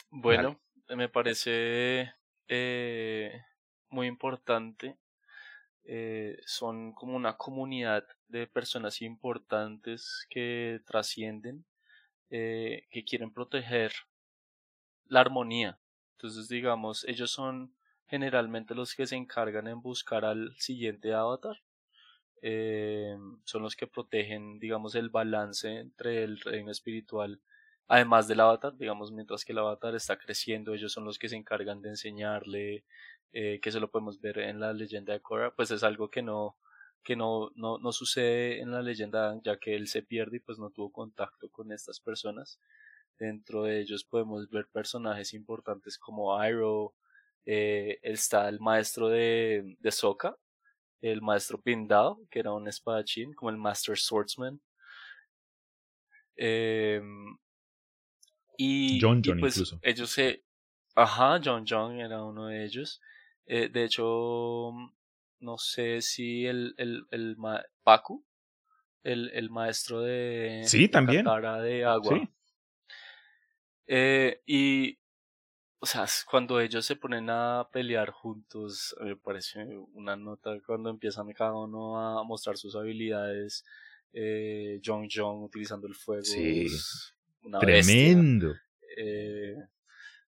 Bueno, me parece eh, muy importante. Eh, son como una comunidad de personas importantes que trascienden, eh, que quieren proteger la armonía. Entonces, digamos, ellos son generalmente los que se encargan en buscar al siguiente avatar. Eh, son los que protegen, digamos, el balance entre el reino espiritual además del avatar, digamos, mientras que el avatar está creciendo, ellos son los que se encargan de enseñarle, eh, que eso lo podemos ver en la leyenda de Korra, pues es algo que no que no, no, no sucede en la leyenda ya que él se pierde y pues no tuvo contacto con estas personas. Dentro de ellos podemos ver personajes importantes como Iroh, eh, está el maestro de, de Sokka, el maestro Pindao, que era un espadachín, como el Master Swordsman. Em, y, John y, John pues incluso. ellos se... Ajá, John John era uno de ellos. Eh, de hecho, no sé si el, el, el ma- Pacu, el, el maestro de, Sí, de también. De agua. Sí. Eh, y, o sea, cuando ellos se ponen a pelear juntos, me parece una nota cuando empiezan cada uno a mostrar sus habilidades. Eh, John John utilizando el fuego. Sí. una. Tremendo. Eh,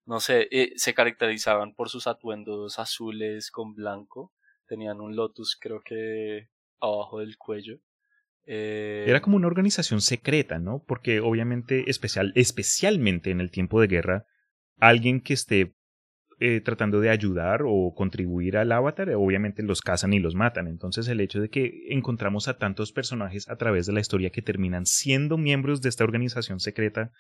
no sé, eh, se caracterizaban por sus atuendos azules con blanco. Tenían un lotus, creo que abajo del cuello. Eh, Era como una organización secreta, ¿no? Porque obviamente, especial, especialmente en el tiempo de guerra, alguien que esté eh, tratando de ayudar o contribuir al avatar, obviamente los cazan y los matan. Entonces el hecho de que encontramos a tantos personajes a través de la historia que terminan siendo miembros de esta organización secreta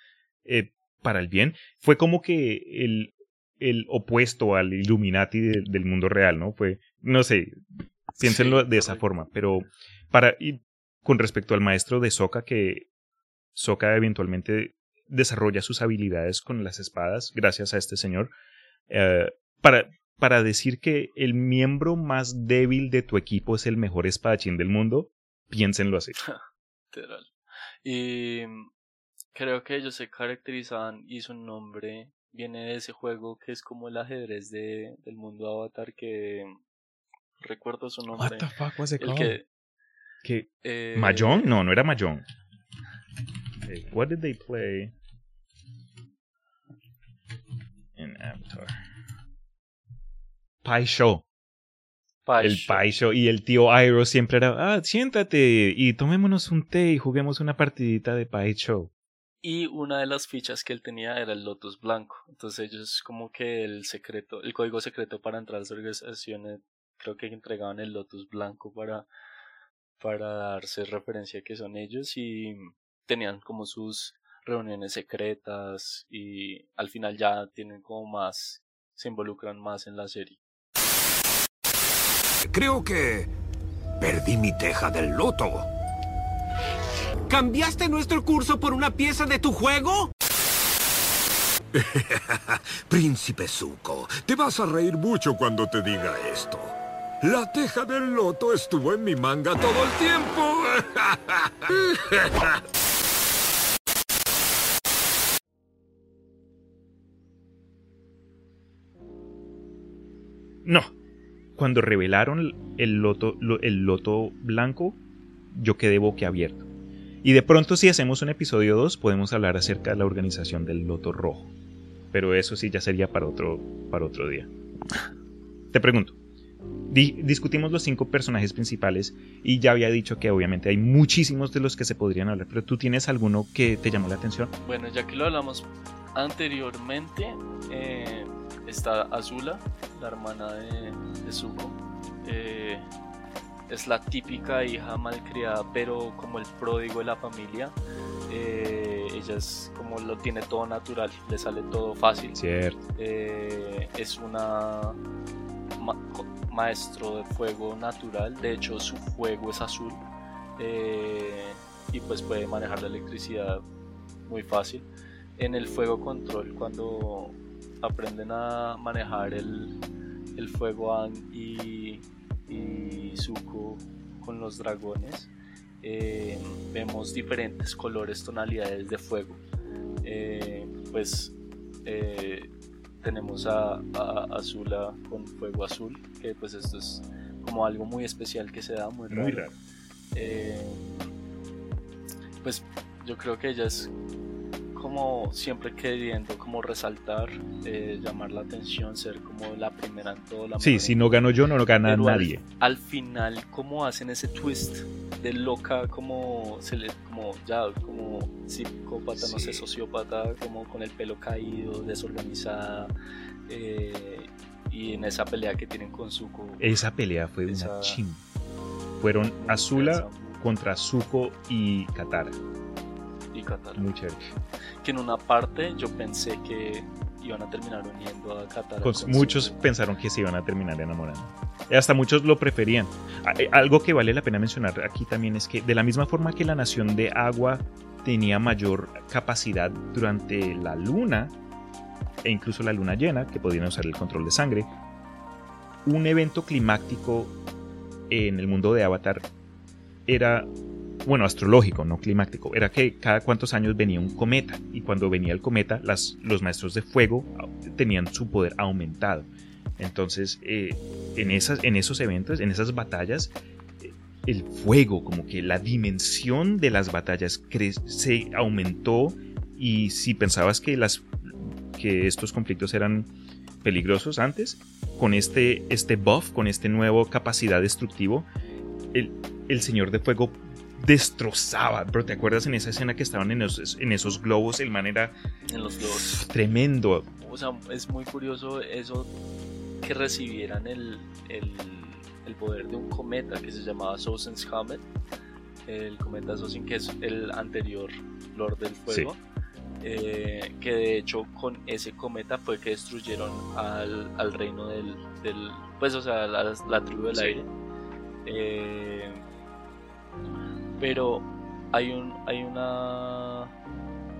eh, para el bien, fue como que el, el opuesto al Illuminati de- del mundo real, ¿no? Fue, no sé, piénsenlo de esa forma, pero para, y con respecto al maestro de Sokka, que Sokka eventualmente desarrolla sus habilidades con las espadas gracias a este señor, eh, para, para decir que el miembro más débil de tu equipo es el mejor espadachín del mundo, piénsenlo así. Y mm, creo que ellos se caracterizaban y su nombre viene de ese juego que es como el ajedrez de, del mundo Avatar que mm, recuerdo su nombre. What the fuck was it El called? que, ¿Qué? eh, ¿Mahjong? No, no era Mahjong. Eh, what did they play in Avatar? Pai Show. Pai el Show. Pai Show. Y el tío Iroh siempre era, ah, siéntate y tomémonos un té y juguemos una partidita de Pai Show. Y una de las fichas que él tenía era el Lotus Blanco. Entonces ellos como que el secreto, el código secreto para entrar a las organizaciones, creo que entregaban el Lotus Blanco para, para darse referencia que son ellos y tenían como sus reuniones secretas y al final ya tienen como más, se involucran más en la serie. Creo que perdí mi teja del loto. ¿Cambiaste nuestro curso por una pieza de tu juego? Príncipe Zuko, te vas a reír mucho cuando te diga esto. La teja del loto estuvo en mi manga todo el tiempo. No. Cuando revelaron el loto, lo- el loto blanco, yo quedé boquiabierto. Y de pronto si hacemos un episodio 2 podemos hablar acerca de la organización del loto rojo. Pero eso sí ya sería para otro, para otro día. Te pregunto. di- discutimos los cinco personajes principales y ya había dicho que obviamente hay muchísimos de los que se podrían hablar, pero tú tienes alguno que te llamó la atención. Bueno, ya que lo hablamos anteriormente, eh, está Azula, la hermana de, de Zuko. Eh, es la típica hija malcriada, pero como el pródigo de la familia. Eh, ella es como lo tiene todo natural, le sale todo fácil. Cierto. Eh, es una ma- maestro de fuego natural, de hecho su fuego es azul eh, y pues puede manejar la electricidad muy fácil. En el fuego control, cuando aprenden a manejar el, el fuego Aang y, y Zuko con los dragones, eh, vemos diferentes colores, tonalidades de fuego. Eh, pues eh, tenemos a, a Azula con fuego azul, que pues esto es como algo muy especial que se da, muy raro. Muy raro. Pues yo creo que ella es como siempre queriendo como resaltar, eh, llamar la atención, ser como la primera en todo. La Sí, mejor si no gano yo, no lo gana pero al- nadie. Al, final, como hacen ese twist de loca, como se le, como ya, como psicópata, no sé, Sí. sociópata, como con el pelo caído, desorganizada, eh, y en esa pelea que tienen con Zuko. Esa pelea fue una esa- chimba. Fueron muy Azula contra Zuko y Katara. Y Katara. Muy chévere. Que en una parte yo pensé que iban a terminar uniendo a Katara. Pues muchos pensaron que se iban a terminar enamorando. Hasta muchos lo preferían. Eh, Algo que vale la pena mencionar aquí también es que de la misma forma que la nación de agua tenía mayor capacidad durante la luna, e incluso la luna llena, que podían usar el control de sangre, un evento climático en el mundo de Avatar era, bueno, astrológico, no climático, era que cada cuantos años venía un cometa y cuando venía el cometa las, los maestros de fuego ah, tenían su poder aumentado. Entonces, eh, en, esas, en esos eventos, en esas batallas, eh, el fuego, como que la dimensión de las batallas se aumentó y si pensabas que, las, que estos conflictos eran peligrosos antes, con este, este buff, con este nuevo capacidad destructivo, el, el Señor de Fuego destrozaba. Bro, ¿te acuerdas en esa escena que estaban en esos, en esos globos? El man era En los globos. tremendo. O sea, es muy curioso eso que recibieran el, el, el poder de un cometa que se llamaba Sosen's Comet. El cometa Sosin, que es el anterior Lord del Fuego. eh, que de hecho con ese cometa fue que destruyeron al, al reino del, del- Pues, o sea, la, la tribu del Sí. aire. Eh, pero hay un hay una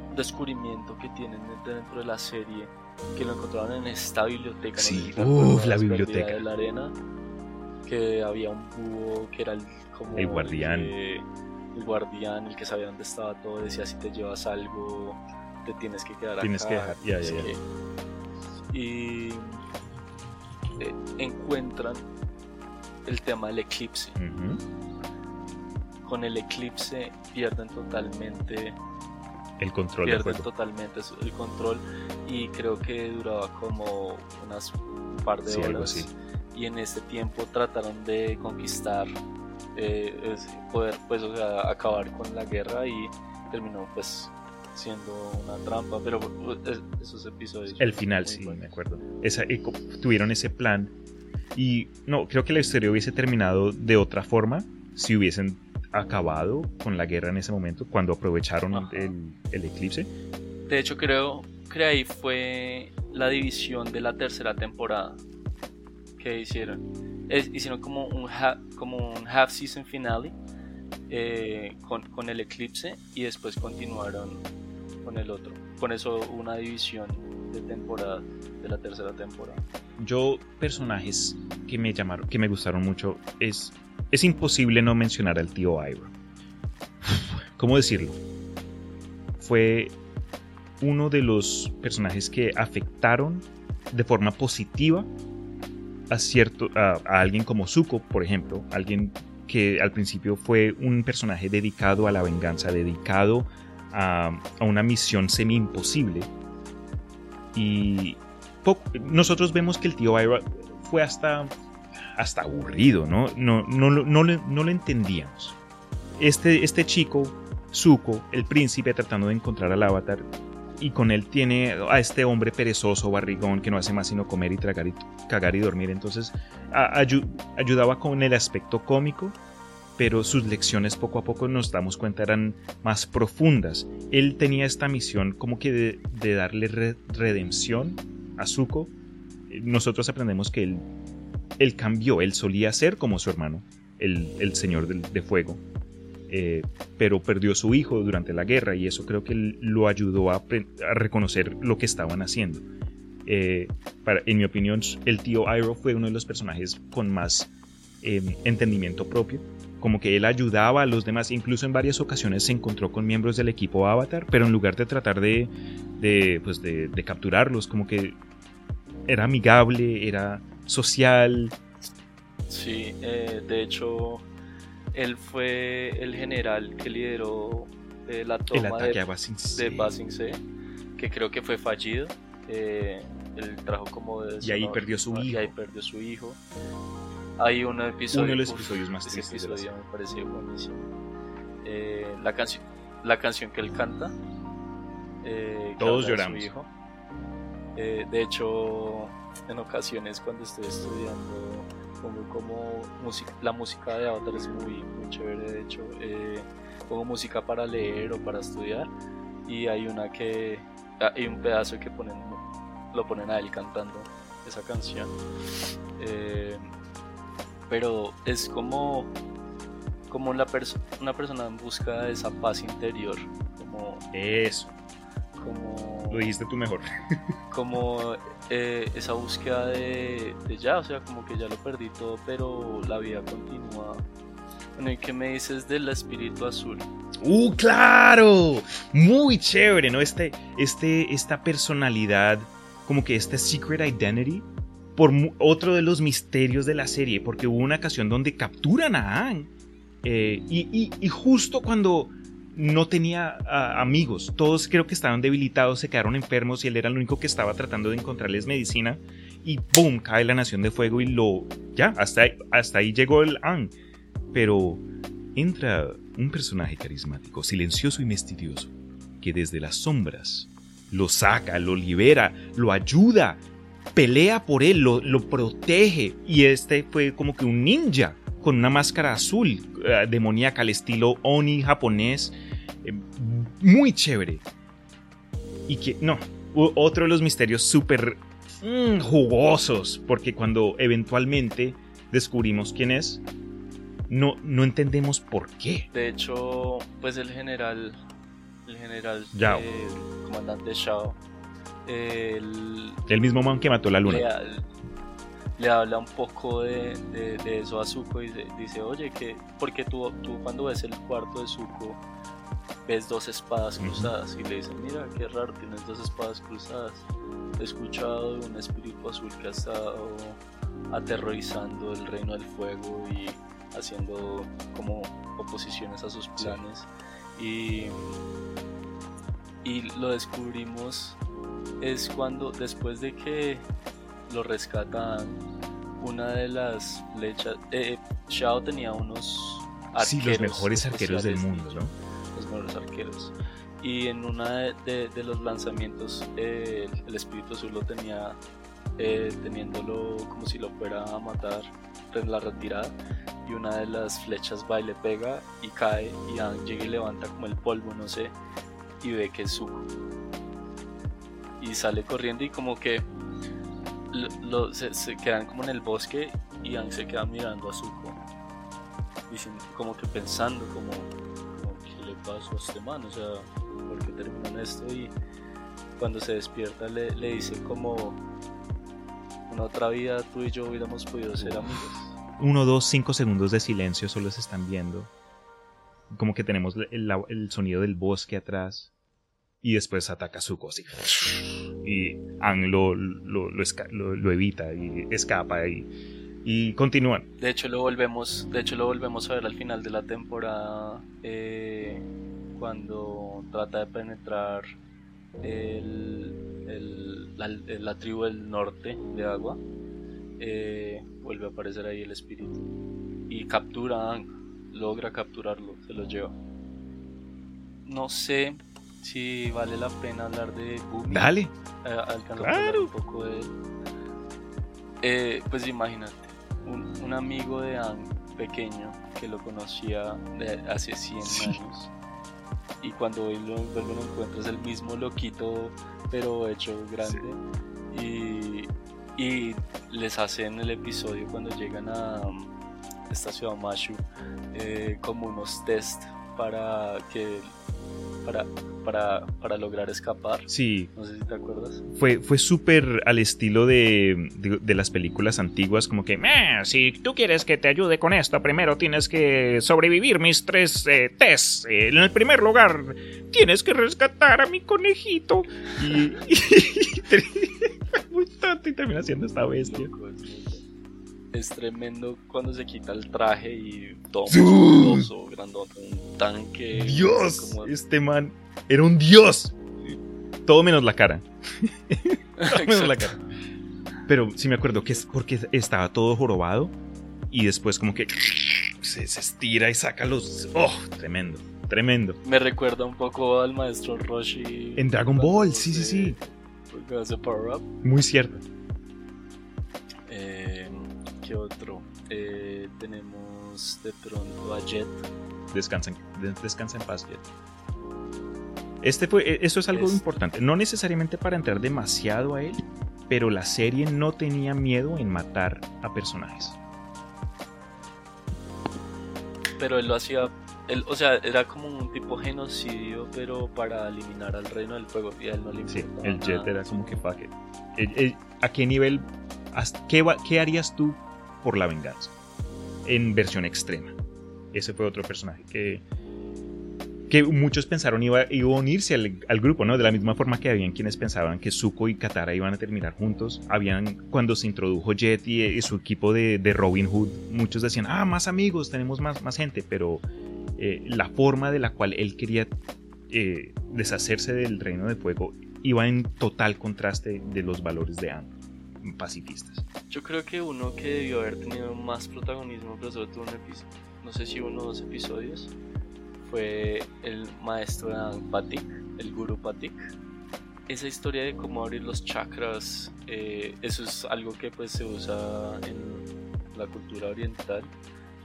un descubrimiento que tienen dentro de la serie que lo encontraron en esta biblioteca no Sí, acuerdas, uf, la biblioteca. de la arena que había un búho que era el como El guardián. que- el guardián el que sabía dónde estaba todo decía si te llevas algo te tienes que quedar Tienes acá que dejar, ya, no sé ya, ya. qué. y eh, encuentran el tema del eclipse Ujú. Con el eclipse pierden totalmente El control del pierden fuego. totalmente el control y creo que duraba como unas un par de Sí, algo horas así. y en este tiempo trataron de conquistar eh, poder pues o sea acabar con la guerra y terminó pues siendo una trampa pero eh, esos episodios El final, sí, buenos. me acuerdo. Esa, tuvieron ese plan. Y no, creo que la historia hubiese terminado de otra forma si hubiesen acabado con la guerra en ese momento, cuando aprovecharon el, el, eclipse. De hecho, creo que ahí fue la división de la tercera temporada que hicieron. hicieron como un, como un half season finale eh, con, con, el eclipse y después continuaron con el otro. Con eso una división de temporada, de la tercera temporada. Yo, personajes que me llamaron, que me gustaron mucho, es, es imposible no mencionar al tío Iroh. ¿Cómo decirlo? Fue uno de los personajes que afectaron de forma positiva a cierto a, alguien como Zuko, por ejemplo, alguien que al principio fue un personaje dedicado a la venganza, dedicado a, a una misión semi imposible. Y nosotros vemos que el tío Iroh fue hasta, hasta aburrido, ¿no? No, no, no, no lo entendíamos. Este, este chico, Zuko, el príncipe tratando de encontrar al avatar, y con él tiene a este hombre perezoso, barrigón, que no hace más sino comer y tragar y cagar y dormir. Entonces ayudaba con el aspecto cómico, pero sus lecciones poco a poco nos damos cuenta eran más profundas. Él tenía esta misión como que de, darle redención a Zuko. Nosotros aprendemos que él, él, cambió, él solía ser como su hermano, el, el señor de fuego. Eh, pero perdió su hijo durante la guerra y eso creo que lo ayudó a, reconocer lo que estaban haciendo. Eh, en mi opinión, el tío Iroh fue uno de los personajes con más em, entendimiento propio, como que él ayudaba a los demás, incluso en varias ocasiones se encontró con miembros del equipo Avatar, pero en lugar de tratar de, de, pues de, capturarlos, como que era amigable, era social. Sí, eh, de hecho, él fue el general que lideró eh, la toma de, Basing C, que creo que fue fallido. Eh, él trajo como de y ahí perdió su hijo. Y ahí perdió su hijo. Hay un episodio. Uno de los episodios más ese episodio me pareció buenísimo. Eh, la, canción la canción que él canta. Todos lloramos. de hecho, en ocasiones cuando estoy estudiando pongo como música, la música de Avatar es muy, muy chévere, de hecho, eh, pongo música para leer o para estudiar y hay una que, hay un pedazo que ponen, lo ponen a él cantando esa canción, eh, pero es como, como una persona en busca de esa paz interior, como eso como... Lo dijiste tú mejor. como eh, esa búsqueda de, ya, o sea, como que ya lo perdí todo, pero la vida continúa. Bueno, ¿y qué me dices del espíritu azul? ¡Uh, claro! Muy chévere, ¿no? Este, este, esta personalidad, como que este secret identity, por otro de los misterios de la serie, porque hubo una ocasión donde capturan a Aang. Eh, y, y, justo cuando no tenía amigos. Todos creo que estaban debilitados, se quedaron enfermos y él era el único que estaba tratando de encontrarles medicina. Y ¡boom! cae la Nación de Fuego y lo... Ya, hasta ahí, hasta ahí llegó el An. Pero entra un personaje carismático, silencioso y misterioso, que desde las sombras lo saca, lo libera, lo ayuda, pelea por él, lo, lo protege. Y este fue como que un ninja con una máscara azul, eh, demoníaca al estilo Oni japonés, eh, muy chévere. Y que, no, otro de los misterios súper mm, jugosos, porque cuando eventualmente descubrimos quién es, no, no entendemos por qué. De hecho, pues el general, el general, el comandante Shao, el, el mismo man que mató la luna le habla un poco de, eso a Zuko y dice, oye, que porque tú, tú cuando ves el cuarto de Zuko ves dos espadas cruzadas y le dice, mira, qué raro, tienes dos espadas cruzadas. He escuchado de un espíritu azul que ha estado aterrorizando el reino del fuego y haciendo como oposiciones a sus planes. Y, y lo descubrimos es cuando después de que lo rescatan una de las flechas. Eh, Shao tenía unos arqueros. Sí, los mejores arqueros del mundo, ¿no? Los mejores arqueros. Y en una de, los lanzamientos, eh, el espíritu azul lo tenía eh, teniéndolo como si lo fuera a matar en la retirada. y una de las flechas va y le pega y cae y Aang llega y levanta como el polvo, no sé, y ve que es Zuko. Y sale corriendo y como que lo, se, quedan como en el bosque y Aang se queda mirando a Zuko. Y como que pensando como, ¿qué le pasó a este man? O sea, ¿por qué terminó esto? Y cuando se despierta le, le dice como en otra vida tú y yo hubiéramos podido ser amigos. Uno, dos, cinco segundos de silencio solo se están viendo. Como que tenemos el, sonido del bosque atrás. Y después ataca Zuko así. Y Ang lo, lo, evita y escapa y, continúan. De hecho lo volvemos, de hecho lo volvemos a ver al final de la temporada. Eh, cuando trata de penetrar el, la, tribu del norte de agua, eh, vuelve a aparecer ahí el espíritu. Y captura logra capturarlo, se lo lleva. No sé si vale la pena hablar de Bumi. Dale. Eh, claro. un poco de eh, pues imagínate, un, amigo de Ang pequeño que lo conocía de hace 100 años y cuando él lo, lo encuentra es el mismo loquito pero hecho grande y, y, les hacen el episodio cuando llegan a esta ciudad Mashu eh, como unos test para que para, para, para, lograr escapar. Sí. No sé si te acuerdas. Fue, fue súper al estilo de, de, las películas antiguas, como que, si tú quieres que te ayude con esto, primero tienes que sobrevivir mis tres eh, tests. en el primer lugar, tienes que rescatar a mi conejito. Y, muy tonto y termina siendo esta bestia es tremendo cuando se quita el traje y todo musculoso, grandote, un tanque. ¡Dios! Este man era un dios. Todo menos la cara. todo menos la cara. Pero sí me acuerdo que es porque estaba todo jorobado y después como que se, estira y saca los... ¡Oh! Tremendo, tremendo. Me recuerda un poco al maestro Roshi. En Dragon Ball, sí, sí, sí. Muy cierto. Eh, otro? Eh, tenemos de pronto a Jet. Descansa, descansa en paz, Jet. Este fue, e, eso es algo importante. No necesariamente para entrar demasiado a él, pero la serie no tenía miedo en matar a personajes. Pero él lo hacía, él, o sea, era como un tipo genocidio, pero para eliminar al reino del fuego. Y él no le Sí, el Jet era como que fuck ¿A qué nivel, qué, qué harías tú por la venganza, en versión extrema. Ese fue otro personaje que, que muchos pensaron iba, iba a unirse al, grupo, ¿no? De la misma forma que habían quienes pensaban que Zuko y Katara iban a terminar juntos. Habían, cuando se introdujo Jet y, su equipo de, Robin Hood, muchos decían, ah, más amigos, tenemos más, más gente, pero eh, la forma de la cual él quería eh, deshacerse del Reino de Fuego iba en total contraste de los valores de Anne pacifistas. Yo creo que uno que debió haber tenido más protagonismo, pero sobre todo un episodio, no sé si uno o dos episodios, fue el maestro Patik, el guru Patik. Esa historia de cómo abrir los chakras, eh, eso es algo que pues se usa en la cultura oriental,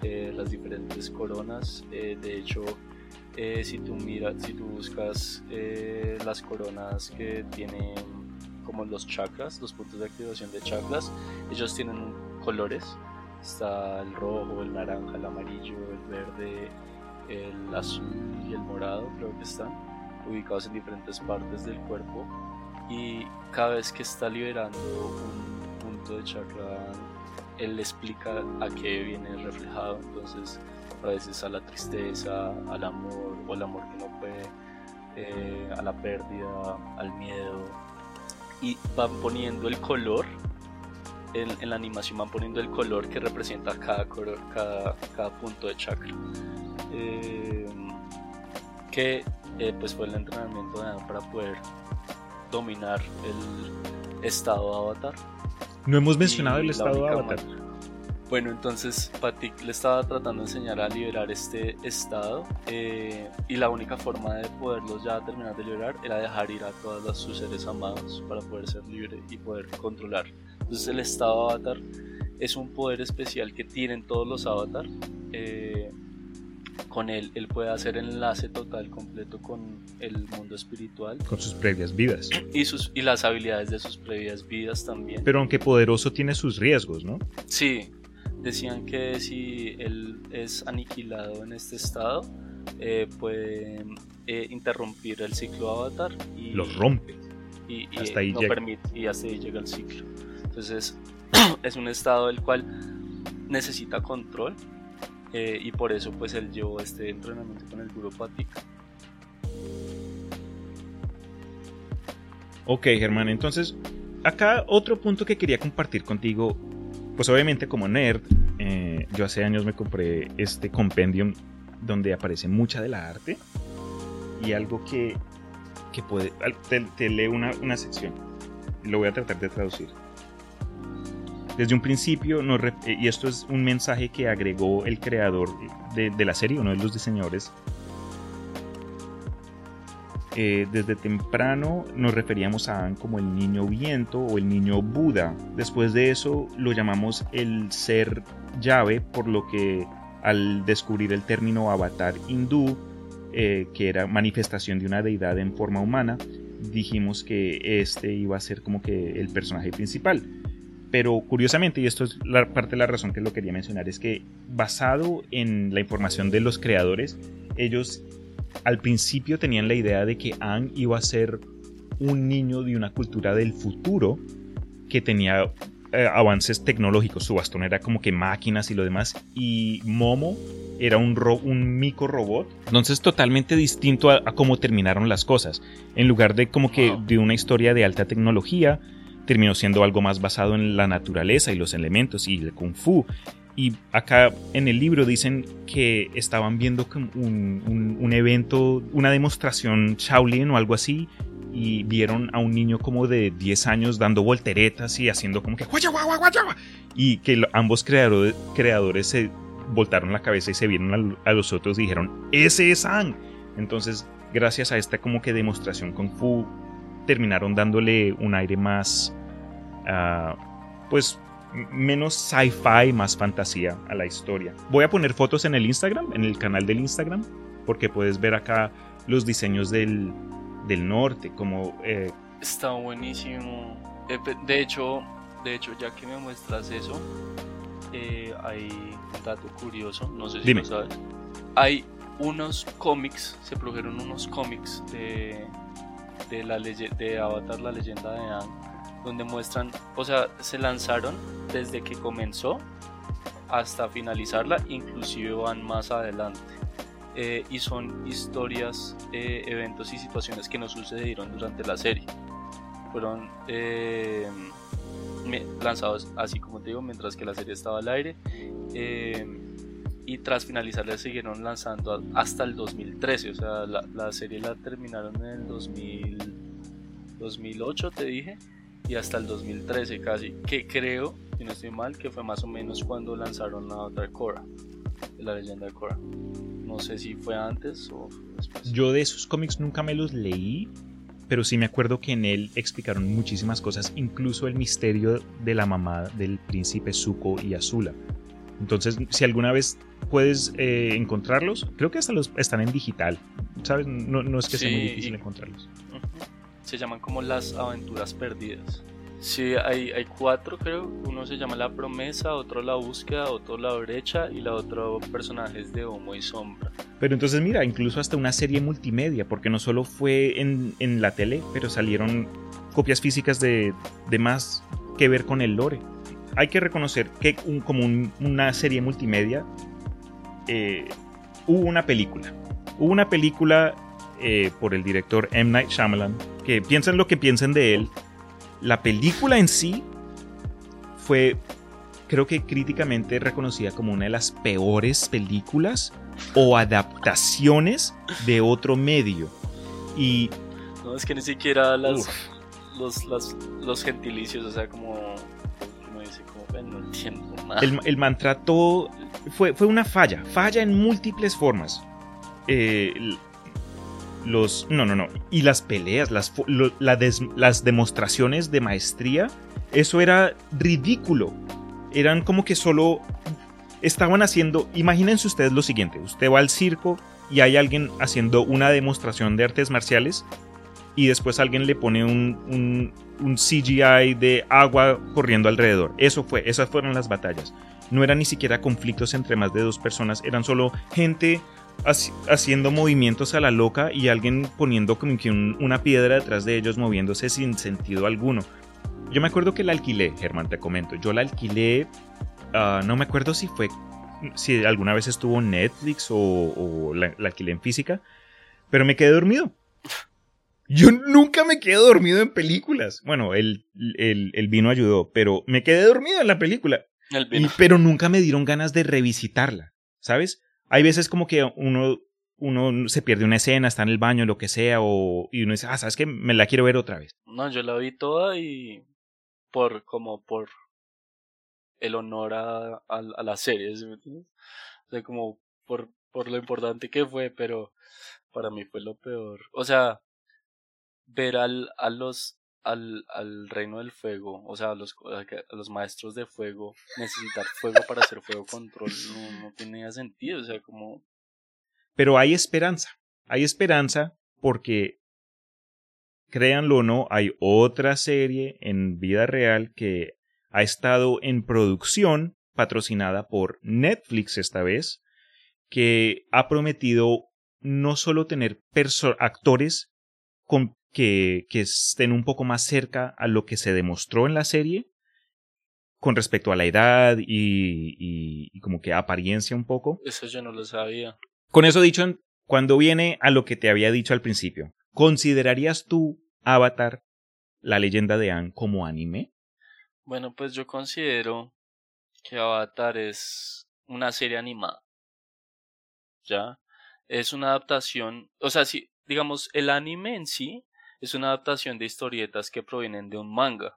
eh, las diferentes coronas. Eh, de hecho, si tú miras, si tú buscas las coronas que tienen como los chakras, los puntos de activación de chakras, ellos tienen colores. Está el rojo, el naranja, el amarillo, el verde, el azul y el morado, creo que están ubicados en diferentes partes del cuerpo. Y cada vez que está liberando un punto de chakra, él explica a qué viene reflejado. Entonces, a veces a la tristeza, al amor o al amor que no puede, eh, a la pérdida, al miedo, y van poniendo el color en, la animación van poniendo el color que representa cada, cada, cada punto de chakra. Eh, que eh, pues fue el entrenamiento de para poder dominar el estado avatar. No hemos mencionado el estado avatar bueno, entonces Patik le estaba tratando de enseñar a liberar este estado eh, y la única forma de poderlos ya terminar de liberar era dejar ir a todos sus seres amados para poder ser libre y poder controlar. Entonces el estado avatar es un poder especial que tienen todos los avatar. Eh, con él, él puede hacer enlace total completo con el mundo espiritual. Con sus previas vidas. Y, sus, y las habilidades de sus previas vidas también. Pero aunque poderoso tiene sus riesgos, ¿no? Sí, decían que si él es aniquilado en este estado, eh, puede eh, interrumpir el ciclo avatar y los rompe. Y, hasta ahí no llega. Permite, y hasta ahí llega el ciclo. Entonces es un estado del cual necesita control eh, y por eso pues él llevó este entrenamiento con el Guru Patik. Ok, Germán, entonces acá otro punto que quería compartir contigo, pues obviamente como nerd, eh, yo hace años me compré este compendium donde aparece mucha de la arte y algo que, que puede, te, leo una, una sección, lo voy a tratar de traducir. Desde un principio, eh, y esto es un mensaje que agregó el creador de, la serie, uno de los diseñadores, eh, desde temprano nos referíamos a An como el niño viento o el niño Buda. Después de eso lo llamamos el ser llave, por lo que al descubrir el término avatar hindú, eh, que era manifestación de una deidad en forma humana, dijimos que este iba a ser como que el personaje principal. Pero curiosamente, y esto es la parte de la razón que lo quería mencionar, es que basado en la información de los creadores, ellos al principio tenían la idea de que Aang iba a ser un niño de una cultura del futuro que tenía eh, avances tecnológicos. Su bastón era como que máquinas y lo demás. Y Momo era un, un mico robot. Entonces totalmente distinto a, a, cómo terminaron las cosas. En lugar de como que de una historia de alta tecnología, terminó siendo algo más basado en la naturaleza y los elementos y el kung fu. Y acá en el libro dicen que estaban viendo un, un, evento, una demostración Shaolin o algo así, y vieron a un niño como de 10 años dando volteretas y haciendo como que y que ambos creadores, creadores se voltaron la cabeza y se vieron a, los otros y dijeron, ese es Ang. Entonces, gracias a esta como que demostración kung fu, terminaron dándole un aire más, uh, pues, menos sci-fi, más fantasía a la historia. Voy a poner fotos en el Instagram, en el canal del Instagram, porque puedes ver acá los diseños del, del norte, como... Eh, Está buenísimo. Eh, de hecho, de hecho, ya que me muestras eso, eh, hay un dato curioso, no sé si lo sabes. Hay unos cómics, se produjeron unos cómics de, de, la de Avatar, la leyenda de Aang, donde muestran, o sea, se lanzaron desde que comenzó hasta finalizarla, inclusive van más adelante. Eh, y son historias, eh, eventos y situaciones que nos sucedieron durante la serie. Fueron eh, lanzados, así como te digo, mientras que la serie estaba al aire y tras finalizar la siguieron lanzando hasta el 2013, o sea, la, serie la terminaron en el 2000, 2008, te dije, y hasta el 2013 casi, que creo, si no estoy mal, que fue más o menos cuando lanzaron la otra Korra, la leyenda de Korra. No sé si fue antes o después. Yo de esos cómics nunca me los leí, pero sí me acuerdo que en él explicaron muchísimas cosas, incluso el misterio de la mamá del príncipe Zuko y Azula. Entonces, si alguna vez puedes eh, encontrarlos, creo que hasta los están en digital, ¿sabes? No, es que sea muy difícil encontrarlos. Se llaman como las aventuras perdidas. Sí, hay, hay cuatro creo. Uno se llama La Promesa, otro La Búsqueda, otro La Brecha y la otro personajes de Humo y Sombra. Pero entonces mira, incluso hasta una serie multimedia, porque no solo fue en, en la tele, pero salieron copias físicas de, de más que ver con el lore hay que reconocer que como una serie multimedia eh, hubo una película. Hubo una película eh, por el director M. Night Shyamalan, que piensen lo que piensen de él. La película en sí fue, creo que críticamente reconocida como una de las peores películas o adaptaciones de otro medio. Y... No, es que ni siquiera las, los, los gentilicios, o sea, como el, el maltrato fue, fue una falla, falla en múltiples formas. Eh, los no no no y las peleas las, las demostraciones de maestría eso era ridículo eran como que solo estaban haciendo, imagínense ustedes lo siguiente, usted va al circo y hay alguien haciendo una demostración de artes marciales y después alguien le pone un, un, un CGI de agua corriendo alrededor. Eso fue, esas fueron las batallas. No eran ni siquiera conflictos entre más de dos personas, eran solo gente haciendo movimientos a la loca y alguien poniendo como que una piedra detrás de ellos moviéndose sin sentido alguno. Yo me acuerdo que la alquilé, Germán, te comento. Yo la alquilé, ah, no me acuerdo si fue, si alguna vez estuvo en Netflix o, la, alquilé en física, pero me quedé dormido. Yo nunca me quedé dormido en películas. Bueno, el, el, vino ayudó, pero me quedé dormido en la película. pero nunca me dieron ganas de revisitarla, ¿sabes? Hay veces como que uno, uno se pierde una escena, está en el baño, lo que sea, o, y uno dice, ah, ¿sabes qué? Me la quiero ver otra vez. No, yo la vi toda y por, como por el honor a, a, la serie, ¿sí me entiendes? O sea, como por, por lo importante que fue, pero para mí fue lo peor. O sea, ver al, a los al, al reino del fuego, o sea, a los, los maestros de fuego, necesitar fuego para hacer fuego control no, no tenía sentido, o sea, como... Pero hay esperanza, hay esperanza porque, créanlo o no, hay otra serie en vida real que ha estado en producción, patrocinada por Netflix esta vez, que ha prometido no solo tener actores con que, estén un poco más cerca a lo que se demostró en la serie con respecto a la edad y, y, como que apariencia un poco. Eso yo no lo sabía. Con eso dicho, cuando viene a lo que te había dicho al principio, ¿considerarías tú Avatar, la leyenda de Anne, como anime? Bueno, pues yo considero que Avatar es una serie animada. ¿Ya? Es una adaptación, o sea, si, digamos, el anime en sí es una adaptación de historietas que provienen de un manga.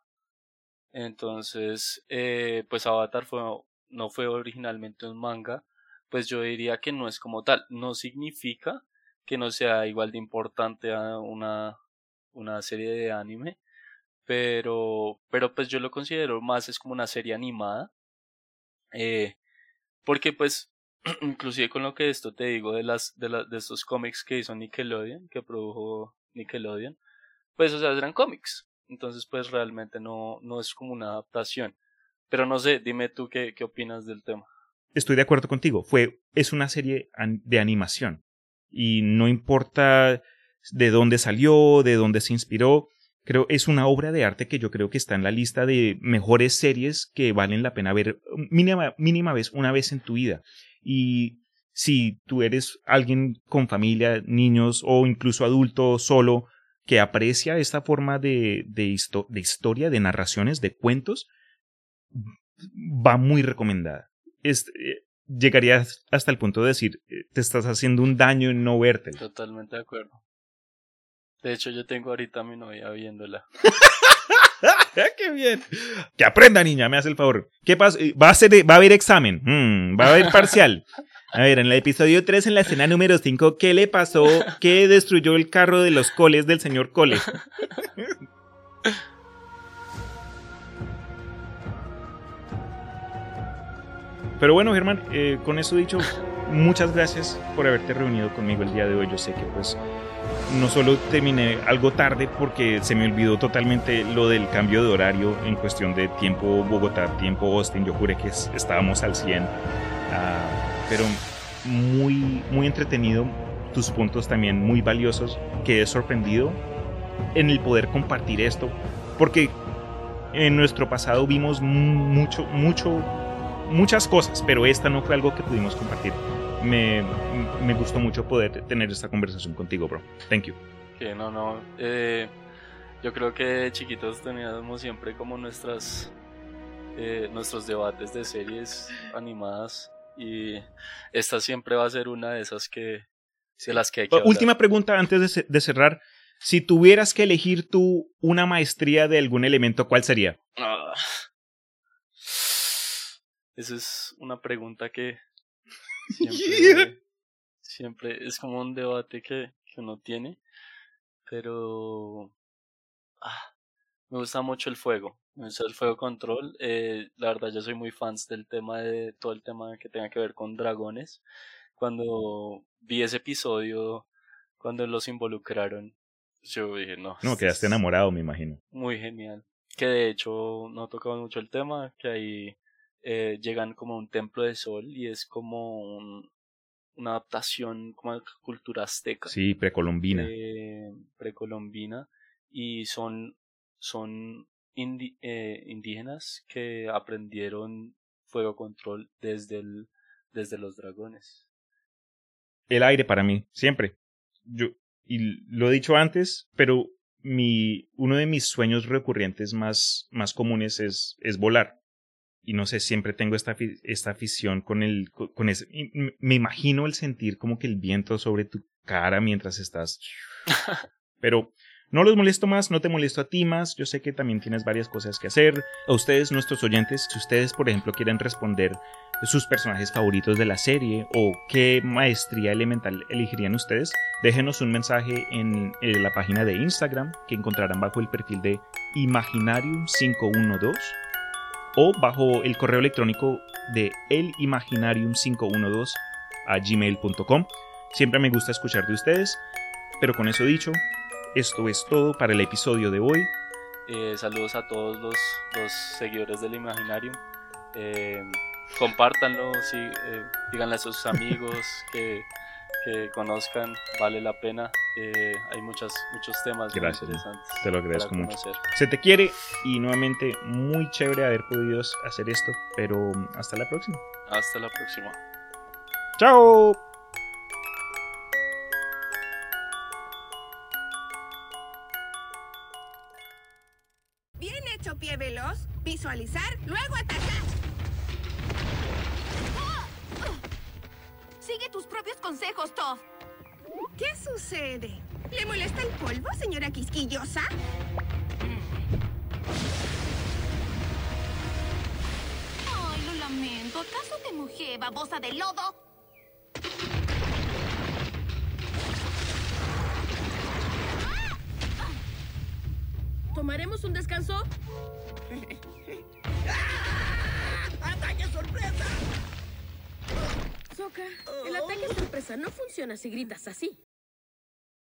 Entonces, eh, pues Avatar fue, no fue originalmente un manga, pues yo diría que no es como tal. No significa que no sea igual de importante a una, una serie de anime, pero, pero pues yo lo considero más es como una serie animada. Eh, porque pues, inclusive con lo que esto te digo de las, de, la, de estos cómics que hizo Nickelodeon, que produjo Nickelodeon, pues o sea, eran cómics. Entonces pues realmente no, no es como una adaptación. Pero no sé, dime tú qué, qué opinas del tema. Estoy de acuerdo contigo. Fue, es una serie de animación. Y no importa de dónde salió, de dónde se inspiró. Creo es una obra de arte que yo creo que está en la lista de mejores series que valen la pena ver mínima, mínima vez, una vez en tu vida. Y si tú eres alguien con familia, niños o incluso adulto solo que aprecia esta forma de, de, de historia, de narraciones, de cuentos, va muy recomendada. Es, eh, llegaría hasta el punto de decir, eh, te estás haciendo un daño en no verte. Totalmente de acuerdo. De hecho, yo tengo ahorita a mi novia viéndola. ¡Qué bien! Que aprenda, niña, me hace el favor. ¿Qué pasa? ¿Va a, ser, va a haber examen? Mm, ¿Va a haber parcial? A ver, en el episodio 3, en la escena número 5, ¿qué le pasó? ¿Qué destruyó el carro de los coles del señor Cole? Pero bueno, Germán, eh, con eso dicho, muchas gracias por haberte reunido conmigo el día de hoy. Yo sé que pues no solo terminé algo tarde porque se me olvidó totalmente lo del cambio de horario en cuestión de tiempo Bogotá, tiempo Austin. Yo juré que estábamos al 100. Ah, pero muy, muy entretenido. Tus puntos también muy valiosos. Quedé sorprendido en el poder compartir esto. Porque en nuestro pasado vimos mucho, mucho, muchas cosas, pero esta no fue algo que pudimos compartir me, me gustó mucho poder tener esta conversación contigo, bro. Thank you. Que no, no. Eh, yo creo que chiquitos teníamos siempre como nuestras eh, nuestros debates de series animadas y esta siempre va a ser una de esas que de las que hay que Última pregunta antes de, cerrar. Si tuvieras que elegir tú una maestría de algún elemento, ¿cuál sería? Ah. Esa es una pregunta que Siempre, siempre es como un debate que, que uno tiene, pero... Ah, Me gusta mucho el fuego. Me gusta el fuego control. Eh, la verdad, yo soy muy fans del tema de todo el tema que tenga que ver con dragones. Cuando vi ese episodio, cuando los involucraron, yo dije, no. No, quedaste enamorado, me imagino. Muy genial. Que de hecho no tocaba mucho el tema, que ahí eh, llegan como a un templo de sol y es como un, una adaptación como a la cultura azteca. Sí, precolombina. Eh, precolombina. Y son, son indi- eh, indígenas que aprendieron fuego control desde, el, desde los dragones. El aire para mí, siempre. Yo, y lo he dicho antes, pero mi, uno de mis sueños recurrentes más, más comunes es, es volar. Y no sé, siempre tengo esta, esta afición con el, con ese, me imagino el sentir como que el viento sobre tu cara mientras estás. Pero no los molesto más, no te molesto a ti más. Yo sé que también tienes varias cosas que hacer. A ustedes, nuestros oyentes, si ustedes, por ejemplo, quieren responder sus personajes favoritos de la serie o qué maestría elemental elegirían ustedes, déjenos un mensaje en, eh, la página de Instagram que encontrarán bajo el perfil de Imaginarium512 o bajo el correo electrónico de elimaginarium512 a gmail.com. Siempre me gusta escuchar de ustedes, pero con eso dicho, esto es todo para el episodio de hoy. Eh, saludos a todos los, los seguidores del Imaginarium. Eh, compártanlo, sí, eh, díganle a sus amigos que, que conozcan, vale la pena. Hay muchas, muchos temas muy Gracias, interesantes. te lo agradezco mucho. Se te quiere y nuevamente muy chévere haber podido hacer esto, pero hasta la próxima. Hasta la próxima. ¡Chao! Visualizar, luego atacar. Sigue tus propios consejos, Todd. ¿Qué sucede? ¿Le molesta el polvo, señora quisquillosa? Ay, lo lamento. ¿Acaso te mojé, babosa de lodo? ¿Tomaremos un descanso? ¡Ataque sorpresa! Soka, el ataque sorpresa no funciona si gritas así.